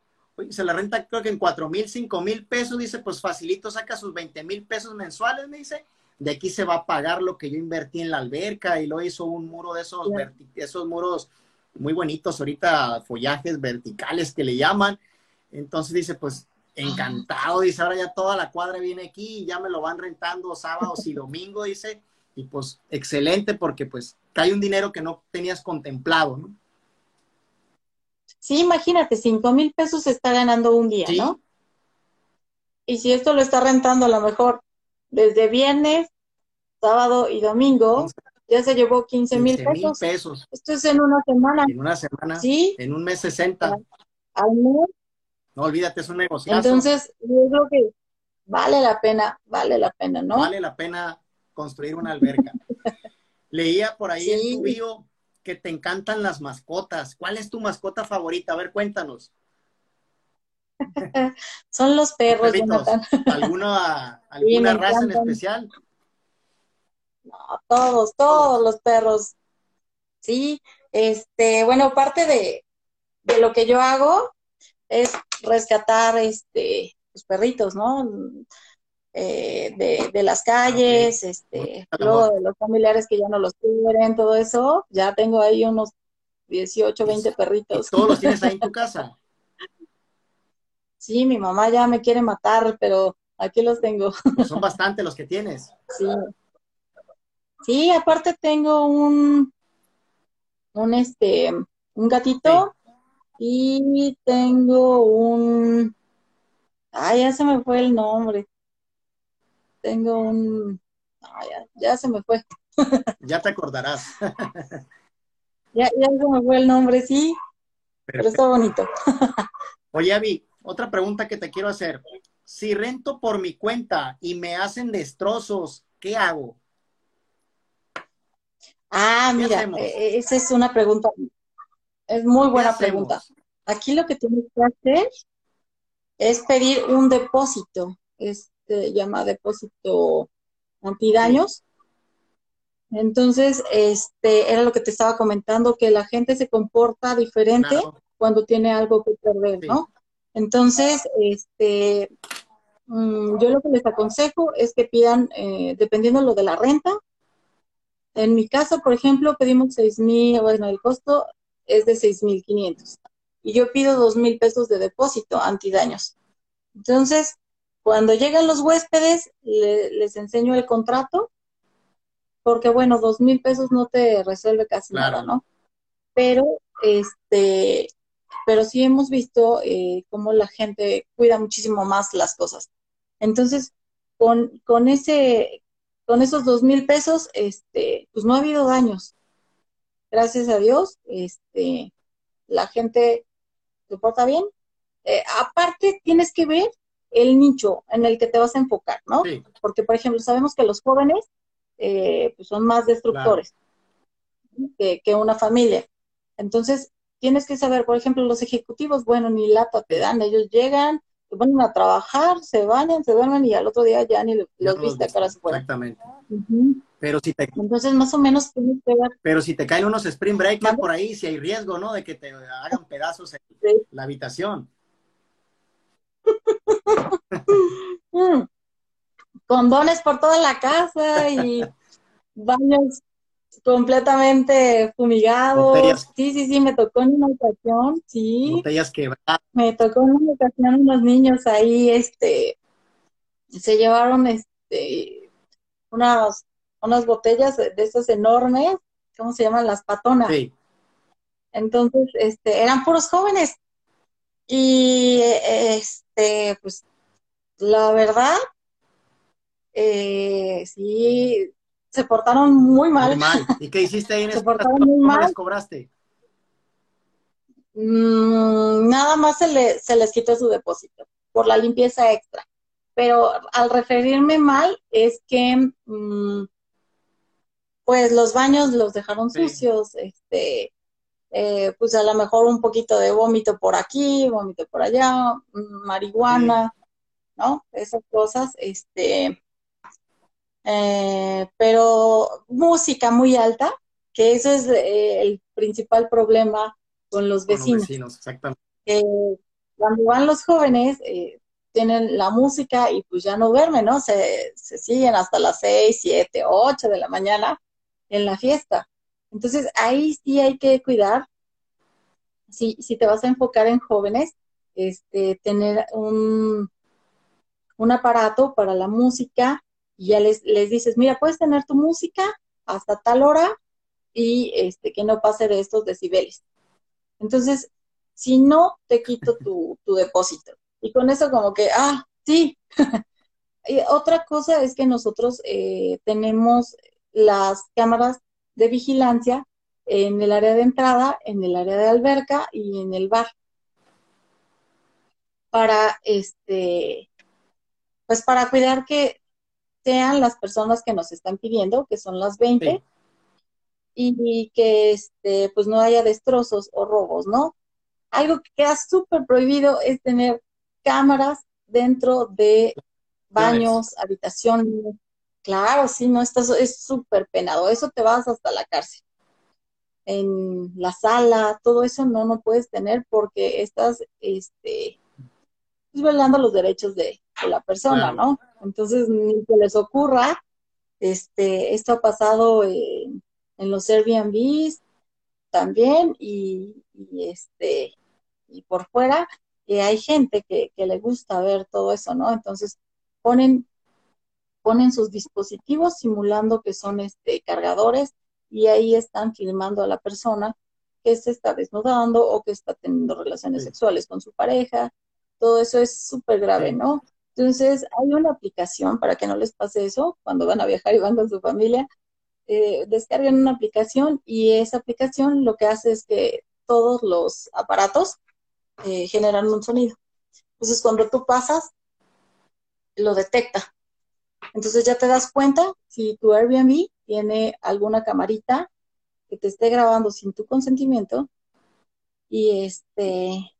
[SPEAKER 1] se la renta creo que en cuatro mil, cinco mil pesos, dice, pues facilito, saca sus 20 mil pesos mensuales, me dice, de aquí se va a pagar lo que yo invertí en la alberca y lo hizo un muro de esos, esos muros muy bonitos, ahorita follajes verticales que le llaman. Entonces dice, pues encantado, dice, ahora ya toda la cuadra viene aquí y ya me lo van rentando sábados y domingo, dice, y pues excelente porque pues cae un dinero que no tenías contemplado, ¿no?
[SPEAKER 2] Sí, imagínate, cinco mil pesos se está ganando un día, ¿no? Y si esto lo está rentando a lo mejor desde viernes, sábado y domingo, ya se llevó 15 mil pesos.
[SPEAKER 1] pesos.
[SPEAKER 2] Esto es en una semana.
[SPEAKER 1] En una semana.
[SPEAKER 2] Sí.
[SPEAKER 1] En un mes 60.
[SPEAKER 2] Al mes.
[SPEAKER 1] No olvídate, es un negocio.
[SPEAKER 2] Entonces, yo creo que vale la pena, vale la pena, ¿no?
[SPEAKER 1] Vale la pena construir una alberca. Leía por ahí en tu bio que te encantan las mascotas. ¿Cuál es tu mascota favorita? A ver, cuéntanos.
[SPEAKER 2] Son los perros,
[SPEAKER 1] ¿Alguna, alguna raza en especial?
[SPEAKER 2] No, todos, todos los perros. Sí, este, bueno, parte de, de lo que yo hago es rescatar este los perritos, ¿no? Eh, de, de, las calles, este, luego de los familiares que ya no los quieren, todo eso, ya tengo ahí unos 18, 20 perritos.
[SPEAKER 1] ¿Todos los tienes ahí en tu casa?
[SPEAKER 2] Sí, mi mamá ya me quiere matar, pero aquí los tengo.
[SPEAKER 1] Pues son bastante los que tienes.
[SPEAKER 2] Sí. Sí, aparte tengo un, un este, un gatito y tengo un, ay, ya se me fue el nombre tengo un... ya, se me fue.
[SPEAKER 1] ya te acordarás.
[SPEAKER 2] ya, ya se me fue el nombre, sí, pero está bonito.
[SPEAKER 1] Oye, Avi, otra pregunta que te quiero hacer. Si rento por mi cuenta y me hacen destrozos, ¿qué hago?
[SPEAKER 2] Ah, mira, e, e, esa es una pregunta, es muy buena pregunta. Aquí lo que tienes que hacer es pedir un depósito. Es, se llama depósito antidaños. Entonces, este, era lo que te estaba comentando, que la gente se comporta diferente cuando tiene algo que perder, ¿no? Entonces, este, mm, yo lo que les aconsejo es que pidan, eh, dependiendo lo de la renta, en mi caso, por ejemplo, pedimos seis mil, bueno, el costo es de seis mil quinientos y yo pido dos mil pesos de depósito antidaños. Entonces, cuando llegan los huéspedes, les enseño el contrato, porque bueno, dos mil pesos no te resuelve casi nada, ¿no? Pero, este, pero sí hemos visto eh, cómo la gente cuida muchísimo más las cosas. Entonces, con, con ese, con esos dos mil pesos, este, pues no ha habido daños. Gracias a Dios, este, la gente se porta bien. Eh, aparte, tienes que ver el nicho en el que te vas a enfocar, ¿no? Porque, por ejemplo, sabemos que los jóvenes eh, pues son más destructores que, una familia. Entonces, tienes que saber, por ejemplo, los ejecutivos, bueno, ni lata te dan, ellos llegan, se ponen a trabajar, se bañan, se duermen y al otro día ya ni los, viste cara
[SPEAKER 1] Exactamente. Pero si te...
[SPEAKER 2] Entonces, más o menos tienes que ver.
[SPEAKER 1] Pero si te caen unos spring breakers por ahí, si hay riesgo, ¿no? De que te hagan pedazos en la habitación.
[SPEAKER 2] Mm. Condones por toda la casa y baños completamente fumigados. Sí, sí, sí, me tocó en una ocasión, sí.
[SPEAKER 1] Botellas quebradas.
[SPEAKER 2] Me tocó en una ocasión unos niños ahí, este, se llevaron, este, unas, unas botellas de esas enormes, ¿cómo se llaman? Las patonas. Sí. Entonces, este, eran puros jóvenes. Y, este, pues, la verdad, eh, sí, se portaron muy mal.
[SPEAKER 1] ¿Y qué hiciste ahí en
[SPEAKER 2] Se portaron muy mal.
[SPEAKER 1] les cobraste?
[SPEAKER 2] Mm, nada más se, se les quitó su depósito por la limpieza extra. Pero al referirme mal es que, mm, pues los baños los dejaron sucios, este, eh, pues a lo mejor un poquito de vómito por aquí, vómito por allá, mm, marihuana, ¿no? Esas cosas, este, eh, pero música muy alta, que eso es eh, el principal problema con los vecinos.
[SPEAKER 1] exactamente.
[SPEAKER 2] cuando van los jóvenes, tienen la música y pues ya no duermen, ¿no? Se, se siguen hasta las seis, siete, ocho de la mañana en la fiesta. Entonces ahí sí hay que cuidar, si, si te vas a enfocar en jóvenes, este, tener un, un aparato para la música y ya les, les dices, mira, puedes tener tu música hasta tal hora y este, que no pase de estos decibeles. Entonces, si no, te quito tu, tu depósito. Y con eso como que, ah, sí. y otra cosa es que nosotros eh, tenemos las cámaras de vigilancia en el área de entrada, en el área de alberca y en el bar. Para este, pues para cuidar que sean las personas que nos están pidiendo, que son las 20, y, que este, pues no haya destrozos o robos, ¿no? Algo que queda súper prohibido es tener cámaras dentro de baños, habitaciones. Claro, sí, no, estás, es súper penado. Eso te vas hasta la cárcel. En la sala, todo eso no, no puedes tener porque estás, este, pues, violando los derechos de, la persona, ¿no? Entonces, ni que les ocurra, este, esto ha pasado en, los Airbnbs también y, este, y por fuera, que hay gente que, que le gusta ver todo eso, ¿no? Entonces, ponen, ponen sus dispositivos simulando que son este, cargadores y ahí están filmando a la persona que se está desnudando o que está teniendo relaciones sexuales con su pareja. Todo eso es súper grave, ¿no? Entonces, hay una aplicación para que no les pase eso cuando van a viajar y van con su familia. Eh, descargan una aplicación y esa aplicación lo que hace es que todos los aparatos eh, generan un sonido. Entonces, cuando tú pasas, lo detecta. Entonces ya te das cuenta si tu Airbnb tiene alguna camarita que te esté grabando sin tu consentimiento y este,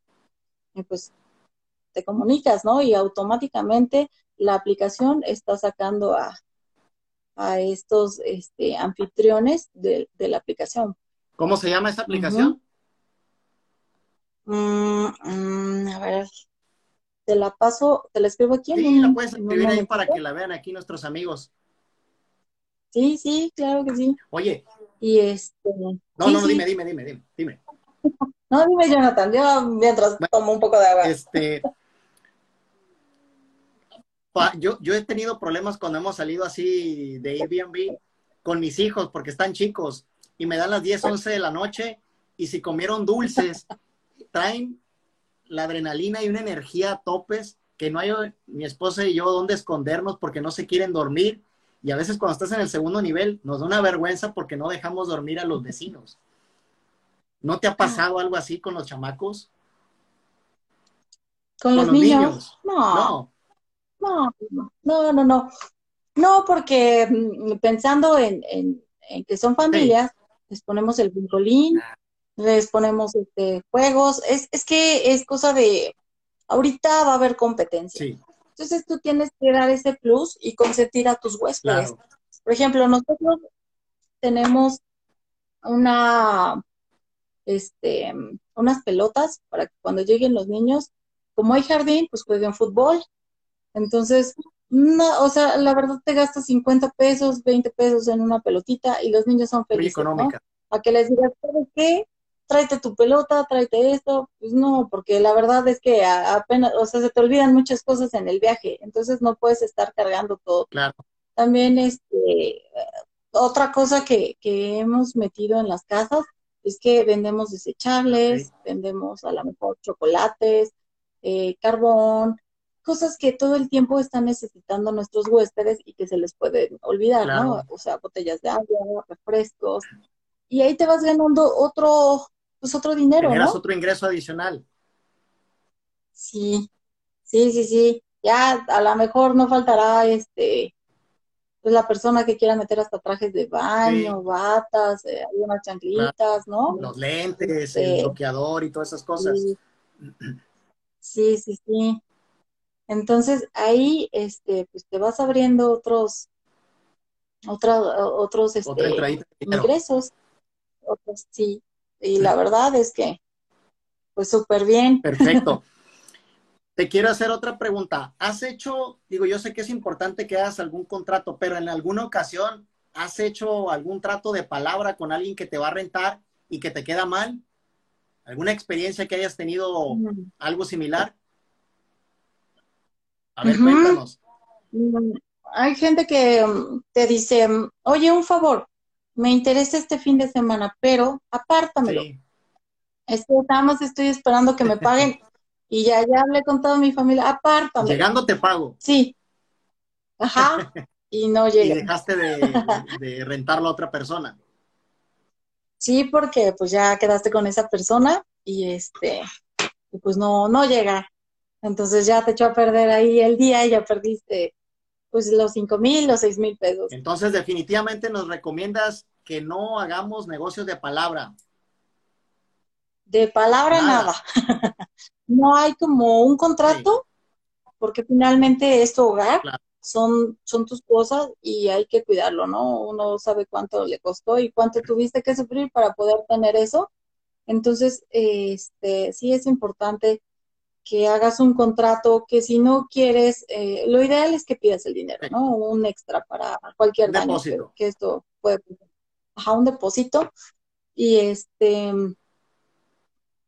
[SPEAKER 2] pues te comunicas, ¿no? Y automáticamente la aplicación está sacando a, a estos este, anfitriones de, la aplicación.
[SPEAKER 1] ¿Cómo se llama esa aplicación?
[SPEAKER 2] Mm, mm, a ver, te la paso, te la escribo aquí.
[SPEAKER 1] Sí, la puedes escribir ahí para que la vean aquí nuestros amigos.
[SPEAKER 2] Sí, sí, claro que sí.
[SPEAKER 1] Oye.
[SPEAKER 2] Y este.
[SPEAKER 1] No, no, dime, dime, dime, dime,
[SPEAKER 2] no, dime, Jonathan, yo mientras tomo un poco de agua.
[SPEAKER 1] Este. Yo, yo he tenido problemas cuando hemos salido así de Airbnb con mis hijos porque están chicos y me dan las 10, 11 de la noche y si comieron dulces, traen la adrenalina y una energía a topes que no hay mi esposa y yo dónde escondernos porque no se quieren dormir. Y a veces cuando estás en el segundo nivel nos da una vergüenza porque no dejamos dormir a los vecinos. ¿No te ha pasado algo así con los chamacos?
[SPEAKER 2] ¿Con, los, niños? No. no. No, no, no, no. porque mm, pensando en, que son familias, les ponemos el brincolín, ah les ponemos este, juegos. Es, es que es cosa de, ahorita va a haber competencia. Entonces tú tienes que dar ese plus y consentir a tus huéspedes. Por ejemplo, nosotros tenemos una, este, unas pelotas para que cuando lleguen los niños, como hay jardín, pues jueguen fútbol. Entonces, no, o sea, la verdad te gastas 50 pesos, 20 pesos en una pelotita y los niños son felices. económica. A que les digas, ¿sabes qué? tráete tu pelota, tráete esto, pues no, porque la verdad es que apenas, o sea, se te olvidan muchas cosas en el viaje, entonces no puedes estar cargando todo.
[SPEAKER 1] Claro.
[SPEAKER 2] También, este, otra cosa que, que hemos metido en las casas es que vendemos desechables, vendemos a lo mejor chocolates, eh, carbón, cosas que todo el tiempo están necesitando nuestros huéspedes y que se les puede olvidar, ¿no? O sea, botellas de agua, refrescos. Y ahí te vas ganando otro, pues otro dinero,
[SPEAKER 1] Generas otro ingreso adicional.
[SPEAKER 2] Sí, sí, sí, sí. Ya a lo mejor no faltará este pues la persona que quiera meter hasta trajes de baño, batas, eh, algunas chanclitas, ¿no?
[SPEAKER 1] Los lentes, el bloqueador y todas esas cosas.
[SPEAKER 2] Sí. sí, sí, Entonces ahí, este, pues te vas abriendo otros, otros, este, ingresos. Otros, sí. Y la verdad es que, pues súper bien.
[SPEAKER 1] Perfecto. Te quiero hacer otra pregunta. ¿Has hecho, digo, yo sé que es importante que hagas algún contrato, pero en alguna ocasión has hecho algún trato de palabra con alguien que te va a rentar y que te queda mal? ¿Alguna experiencia que hayas tenido
[SPEAKER 2] Mm.
[SPEAKER 1] algo similar? A ver, cuéntanos.
[SPEAKER 2] Mm, Hay gente que mm, te dice, mm, oye, un favor, me interesa este fin de semana, pero apártamelo.
[SPEAKER 1] Sí,
[SPEAKER 2] Es que nada más estoy esperando que me paguen y ya, ya hablé con toda mi familia, apártamelo.
[SPEAKER 1] llegando te pago.
[SPEAKER 2] Sí. Ajá. Y no
[SPEAKER 1] Y
[SPEAKER 2] llega.
[SPEAKER 1] dejaste de, de rentarlo a otra persona.
[SPEAKER 2] Sí, porque pues ya quedaste con esa persona y este, y pues no, no llega. Entonces ya te echó a perder ahí el día y ya perdiste pues los cinco mil, los seis mil pesos.
[SPEAKER 1] Entonces, definitivamente nos recomiendas que no hagamos negocios de palabra.
[SPEAKER 2] De palabra
[SPEAKER 1] Nada.
[SPEAKER 2] nada. No hay como un contrato, porque finalmente es tu hogar,
[SPEAKER 1] Claro.
[SPEAKER 2] son, son tus cosas y hay que cuidarlo, ¿no? Uno sabe cuánto le costó y cuánto tuviste que sufrir para poder tener eso. Entonces, este, sí es importante que hagas un contrato, que si no quieres, eh, lo ideal es que pidas el dinero, ¿no? Un extra para cualquier
[SPEAKER 1] Un
[SPEAKER 2] daño que, que esto puede, ajá, un depósito. Y este,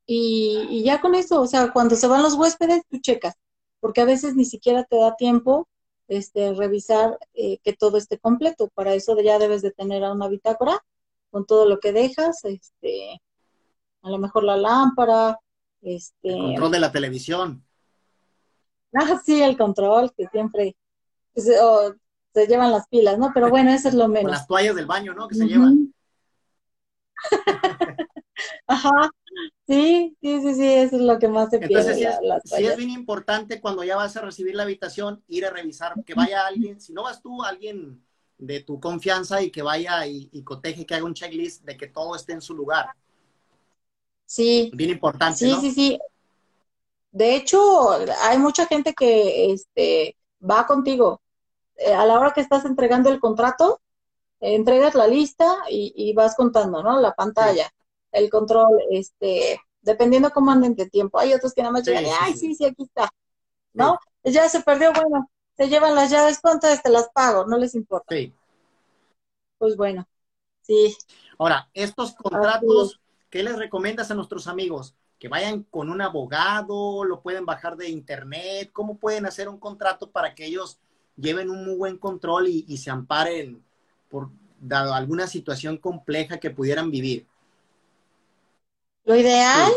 [SPEAKER 2] y, y ya con eso, o sea, cuando se van los huéspedes, tú checas, porque a veces ni siquiera te da tiempo este, revisar eh, que todo esté completo. Para eso ya debes de tener a una bitácora con todo lo que dejas, este, a lo mejor la lámpara, este,
[SPEAKER 1] El control de la televisión.
[SPEAKER 2] ah, sí, el control, que siempre pues, oh, se llevan las pilas, ¿no? Pero bueno, eso es lo
[SPEAKER 1] Con
[SPEAKER 2] menos.
[SPEAKER 1] las toallas del baño, ¿no? Que se llevan.
[SPEAKER 2] Ajá, sí, sí, sí, sí, eso es lo que más se
[SPEAKER 1] Entonces,
[SPEAKER 2] pierde,
[SPEAKER 1] sí es bien importante cuando ya vas a recibir la habitación, ir a revisar, que vaya alguien, si no vas tú, alguien de tu confianza y que vaya y, y coteje, que haga un checklist de que todo esté en su lugar.
[SPEAKER 2] Sí,
[SPEAKER 1] Bien importante,
[SPEAKER 2] sí,
[SPEAKER 1] ¿no?
[SPEAKER 2] sí, sí. De hecho, hay mucha gente que este, va contigo. Eh, a la hora que estás entregando el contrato, entregas la lista y, y vas contando, ¿no? La pantalla, el control, este, dependiendo cómo anden de tiempo. Hay otros que nada más
[SPEAKER 1] Sí,
[SPEAKER 2] llegan ay,
[SPEAKER 1] sí.
[SPEAKER 2] sí, sí, aquí está, ¿no? Ya se perdió, bueno, se llevan las llaves, ¿cuántas te las pago? No les importa.
[SPEAKER 1] Sí.
[SPEAKER 2] Pues bueno, sí.
[SPEAKER 1] Ahora, estos contratos, ¿qué les recomiendas a nuestros amigos? Que vayan con un abogado, lo pueden bajar de internet, ¿cómo pueden hacer un contrato para que ellos lleven un muy buen control y, y se amparen por dado alguna situación compleja que pudieran vivir?
[SPEAKER 2] Lo ideal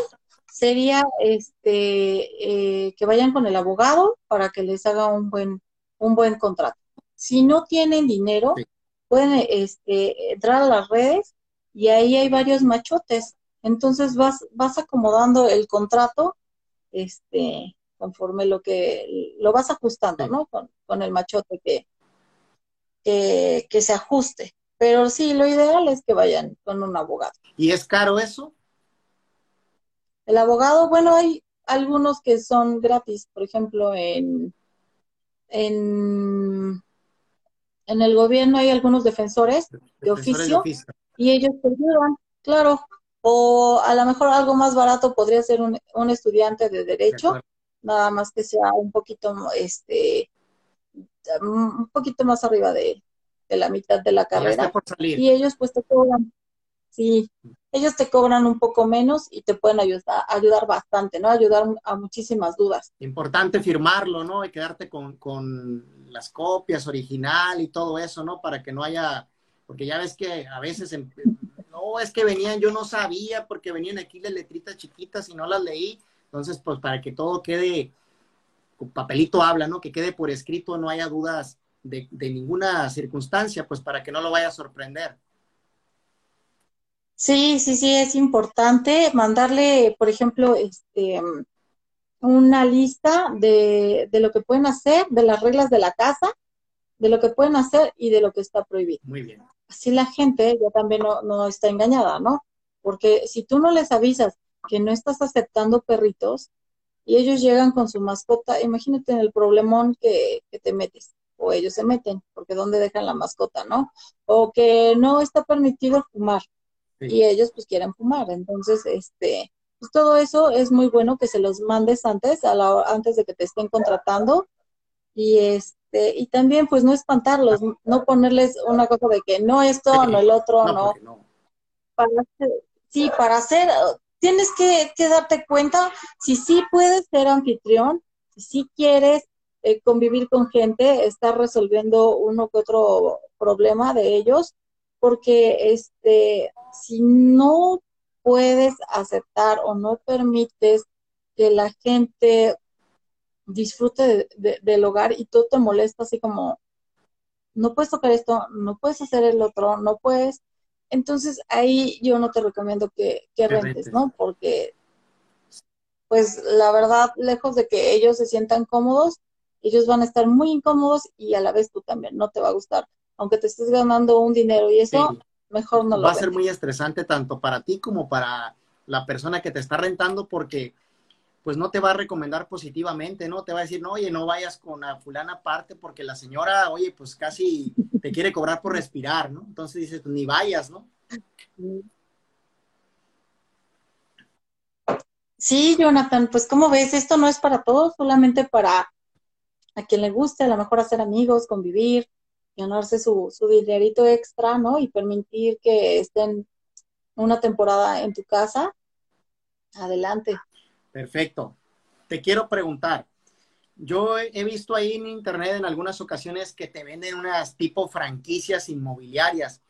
[SPEAKER 2] sería este eh, que vayan con el abogado para que les haga un buen un buen contrato. Si no tienen dinero,
[SPEAKER 1] Sí.
[SPEAKER 2] pueden este entrar a las redes y ahí hay varios machotes. Entonces vas vas acomodando el contrato este conforme lo que lo vas ajustando,
[SPEAKER 1] Sí.
[SPEAKER 2] ¿no? Con, con el machote que, que que se ajuste. Pero sí, lo ideal es que vayan con un abogado.
[SPEAKER 1] ¿Y es caro eso?
[SPEAKER 2] El abogado, bueno, hay algunos que son gratis, por ejemplo, en, en, en el gobierno hay algunos defensores
[SPEAKER 1] Defensores
[SPEAKER 2] oficio? y ellos te ayudan, claro. O a lo mejor algo más barato podría ser un, un estudiante de
[SPEAKER 1] De
[SPEAKER 2] derecho, nada más que sea un poquito, este, un poquito más arriba de, de la mitad de la carrera. Y ellos pues te cobran, sí, ellos te cobran un poco menos y te pueden ayudar, ayudar bastante, ¿no? Ayudar a muchísimas dudas.
[SPEAKER 1] Importante firmarlo, ¿no? Y quedarte con, con las copias original y todo eso, ¿no? Para que no haya, porque ya ves que a veces, em- no, es que venían, yo no sabía porque venían aquí las letritas chiquitas y no las leí. Entonces, pues para que todo quede, papelito habla, ¿no? Que quede por escrito, no haya dudas de, de ninguna circunstancia, pues para que no lo vaya a sorprender.
[SPEAKER 2] Sí, sí, sí, es importante mandarle, por ejemplo, este, una lista de, de lo que pueden hacer, de las reglas de la casa, de lo que pueden hacer y de lo que está prohibido.
[SPEAKER 1] Muy bien.
[SPEAKER 2] Así la gente ya también no, no está engañada, ¿no? Porque si tú no les avisas que no estás aceptando perritos y ellos llegan con su mascota, imagínate en el problemón que, que te metes, o ellos se meten, porque ¿dónde dejan la mascota, no? O que no está permitido fumar
[SPEAKER 1] Sí.
[SPEAKER 2] y ellos pues quieren fumar. Entonces, este, pues todo eso es muy bueno que se los mandes antes, a la, antes de que te estén contratando. Y este, y también pues no espantarlos, no ponerles una cosa de que no esto, no el otro,
[SPEAKER 1] No,
[SPEAKER 2] no.
[SPEAKER 1] porque no.
[SPEAKER 2] Para hacer- sí, para hacer, tienes que, que darte cuenta si sí puedes ser anfitrión, si sí quieres eh, convivir con gente, estar resolviendo uno que otro problema de ellos, porque este, si no puedes aceptar o no permites que la gente disfrute del hogar y tú te molesta así como, no puedes tocar esto, no puedes hacer el otro, no puedes. Entonces ahí yo no te recomiendo que, que rentes, ¿no? Porque, pues la verdad, lejos de que ellos se sientan cómodos, ellos van a estar muy incómodos y a la vez tú también, no te va a gustar. Aunque te estés ganando un dinero y eso, mejor no lo
[SPEAKER 1] Va a ser muy estresante tanto para ti como para la persona que te está rentando porque pues no te va a recomendar positivamente, ¿no? Te va a decir, no, oye, no vayas con la fulana aparte porque la señora, oye, pues casi te quiere cobrar por respirar, ¿no? Entonces dices, ni vayas, ¿no?
[SPEAKER 2] Sí, Jonathan, pues como ves, esto no es para todos, solamente para a quien le guste, a lo mejor hacer amigos, convivir, ganarse su, su dinerito extra, ¿no? Y permitir que estén una temporada en tu casa. Adelante.
[SPEAKER 1] Perfecto. Te quiero preguntar, yo he visto ahí en internet en algunas ocasiones que te venden unas tipo franquicias inmobiliarias.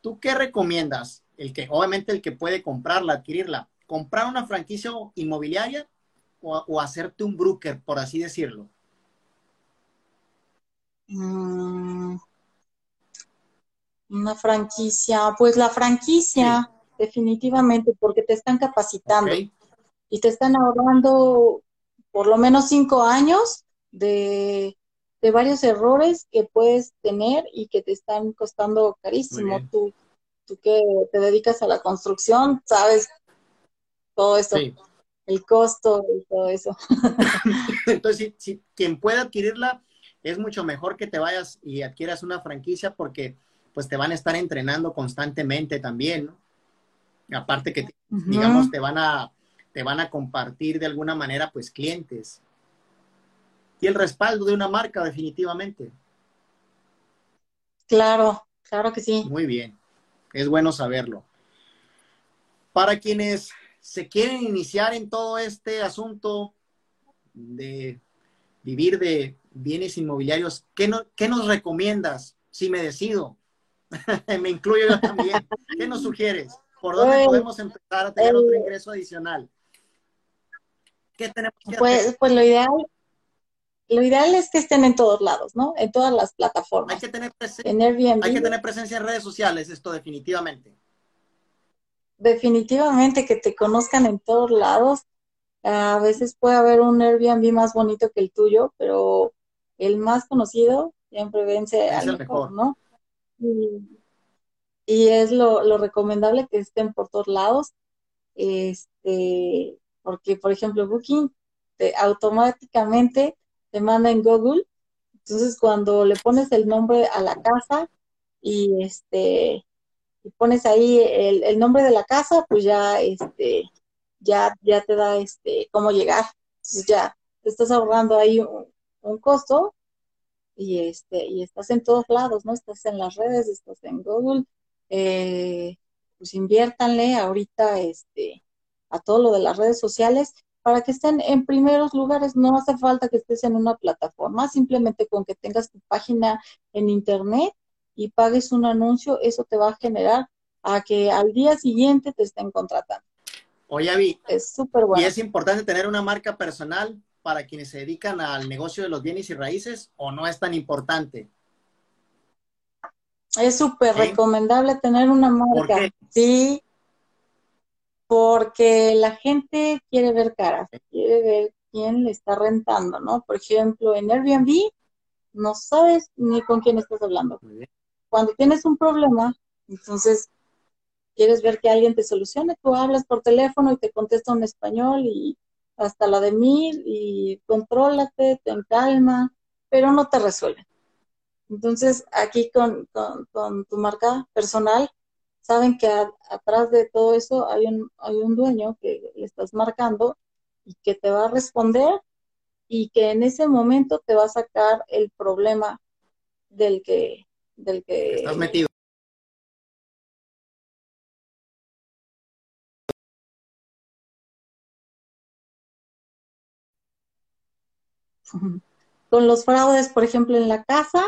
[SPEAKER 1] ¿Tú qué recomiendas? El que, obviamente el que puede comprarla, adquirirla, comprar una franquicia inmobiliaria o hacerte un broker, por así decirlo.
[SPEAKER 2] Mm, una franquicia, pues la franquicia, definitivamente, porque te están capacitando y te están ahorrando por lo menos cinco años de, varios errores que puedes tener y que te están costando carísimo. Tú, tú que te dedicas a la construcción, sabes todo eso. El costo y todo eso.
[SPEAKER 1] Entonces, si, quien pueda adquirirla, es mucho mejor que te vayas y adquieras una franquicia porque pues te van a estar entrenando constantemente también, ¿no? Aparte que, digamos, te van a, te van a compartir de alguna manera, pues, clientes. Y el respaldo de una marca, definitivamente.
[SPEAKER 2] Claro, claro que sí.
[SPEAKER 1] Muy bien, es bueno saberlo. Para quienes se quieren iniciar en todo este asunto de vivir de bienes inmobiliarios, ¿qué, no, qué nos recomiendas si me decido? me incluyo yo también. ¿Qué nos sugieres? ¿Por dónde podemos empezar a tener otro ingreso adicional?
[SPEAKER 2] ¿Qué tenemos que pues, hacer? Pues lo ideal, lo ideal es que estén en todos lados, ¿no? En todas las plataformas.
[SPEAKER 1] Hay que tener, Hay que tener presencia en redes sociales, esto definitivamente.
[SPEAKER 2] Definitivamente que te conozcan en todos lados. A veces puede haber un Airbnb más bonito que el tuyo, pero el más conocido siempre vence al mejor, ¿no? Y, es lo, recomendable que estén por todos lados, este, porque por ejemplo Booking te, automáticamente te manda en Google, entonces cuando le pones el nombre a la casa y este y pones ahí el, nombre de la casa, pues ya este ya ya te da este cómo llegar, entonces ya te estás ahorrando ahí un, un costo y este y estás en todos lados, ¿no? Estás en las redes, estás en Google, eh, pues inviértanle ahorita este a todo lo de las redes sociales para que estén en primeros lugares. No hace falta que estés en una plataforma, simplemente con que tengas tu página en internet y pagues un anuncio, eso te va a generar a que al día siguiente te estén contratando.
[SPEAKER 1] Oye, Avi,
[SPEAKER 2] es súper bueno.
[SPEAKER 1] Y es importante tener una marca personal para quienes se dedican al negocio de los bienes y raíces o no es tan importante?
[SPEAKER 2] Es súper recomendable tener una marca. Sí, porque la gente quiere ver caras, quiere ver quién le está rentando, ¿no? Por ejemplo, en Airbnb no sabes ni con quién estás hablando. Cuando tienes un problema, entonces quieres ver que alguien te solucione, tú hablas por teléfono y te contesta en español y hasta la de mil y contrólate, ten calma, pero no te resuelven. Entonces, aquí con, tu marca personal, saben que a, atrás de todo eso hay un, hay un dueño que le estás marcando y que te va a responder y que en ese momento te va a sacar el problema del que del que
[SPEAKER 1] estás metido.
[SPEAKER 2] Con los fraudes por ejemplo en la casa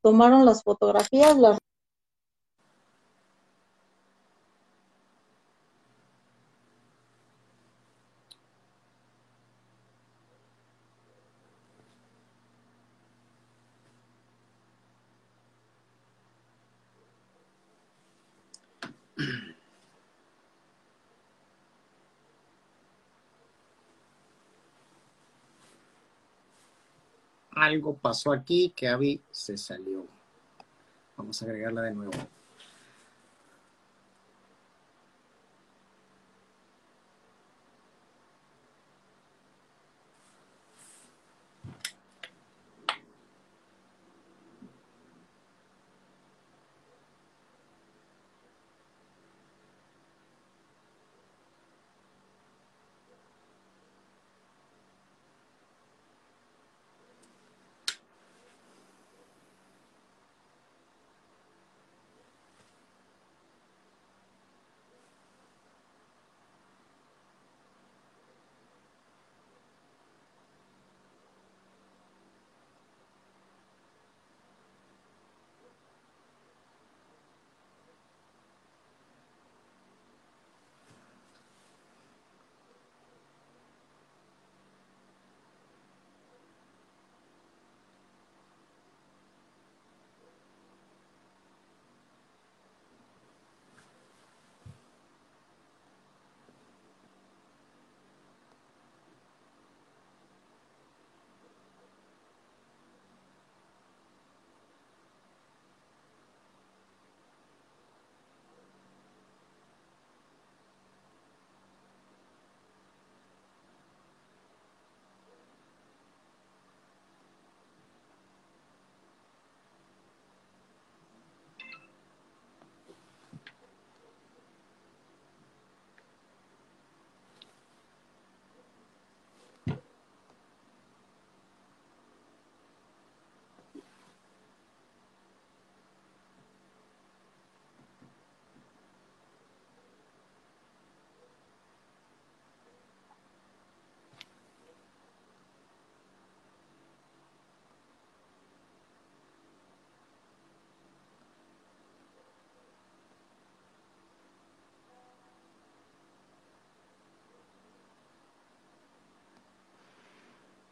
[SPEAKER 2] tomaron las fotografías las
[SPEAKER 1] algo pasó aquí que Abby se salió. Vamos a agregarla de nuevo.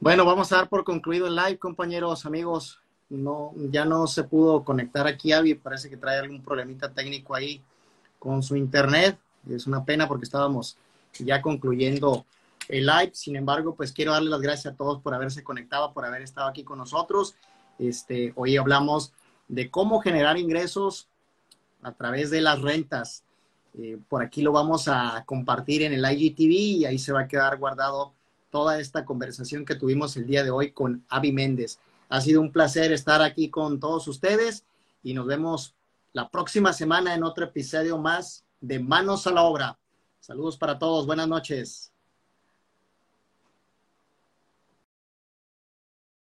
[SPEAKER 1] Bueno, vamos a dar por concluido el live, compañeros, amigos. No, ya no se pudo conectar aquí, Avi. Parece que trae algún problemita técnico ahí con su internet. Es una pena porque estábamos ya concluyendo el live. Sin embargo, pues quiero darle las gracias a todos por haberse conectado, por haber estado aquí con nosotros. Este, hoy hablamos de cómo generar ingresos a través de las rentas. Eh, por aquí lo vamos a compartir en el IGTV y ahí se va a quedar guardado toda esta conversación que tuvimos el día de hoy con Avi Méndez. Ha sido un placer estar aquí con todos ustedes y nos vemos la próxima semana en otro episodio más de Manos a la Obra. Saludos para todos, buenas noches.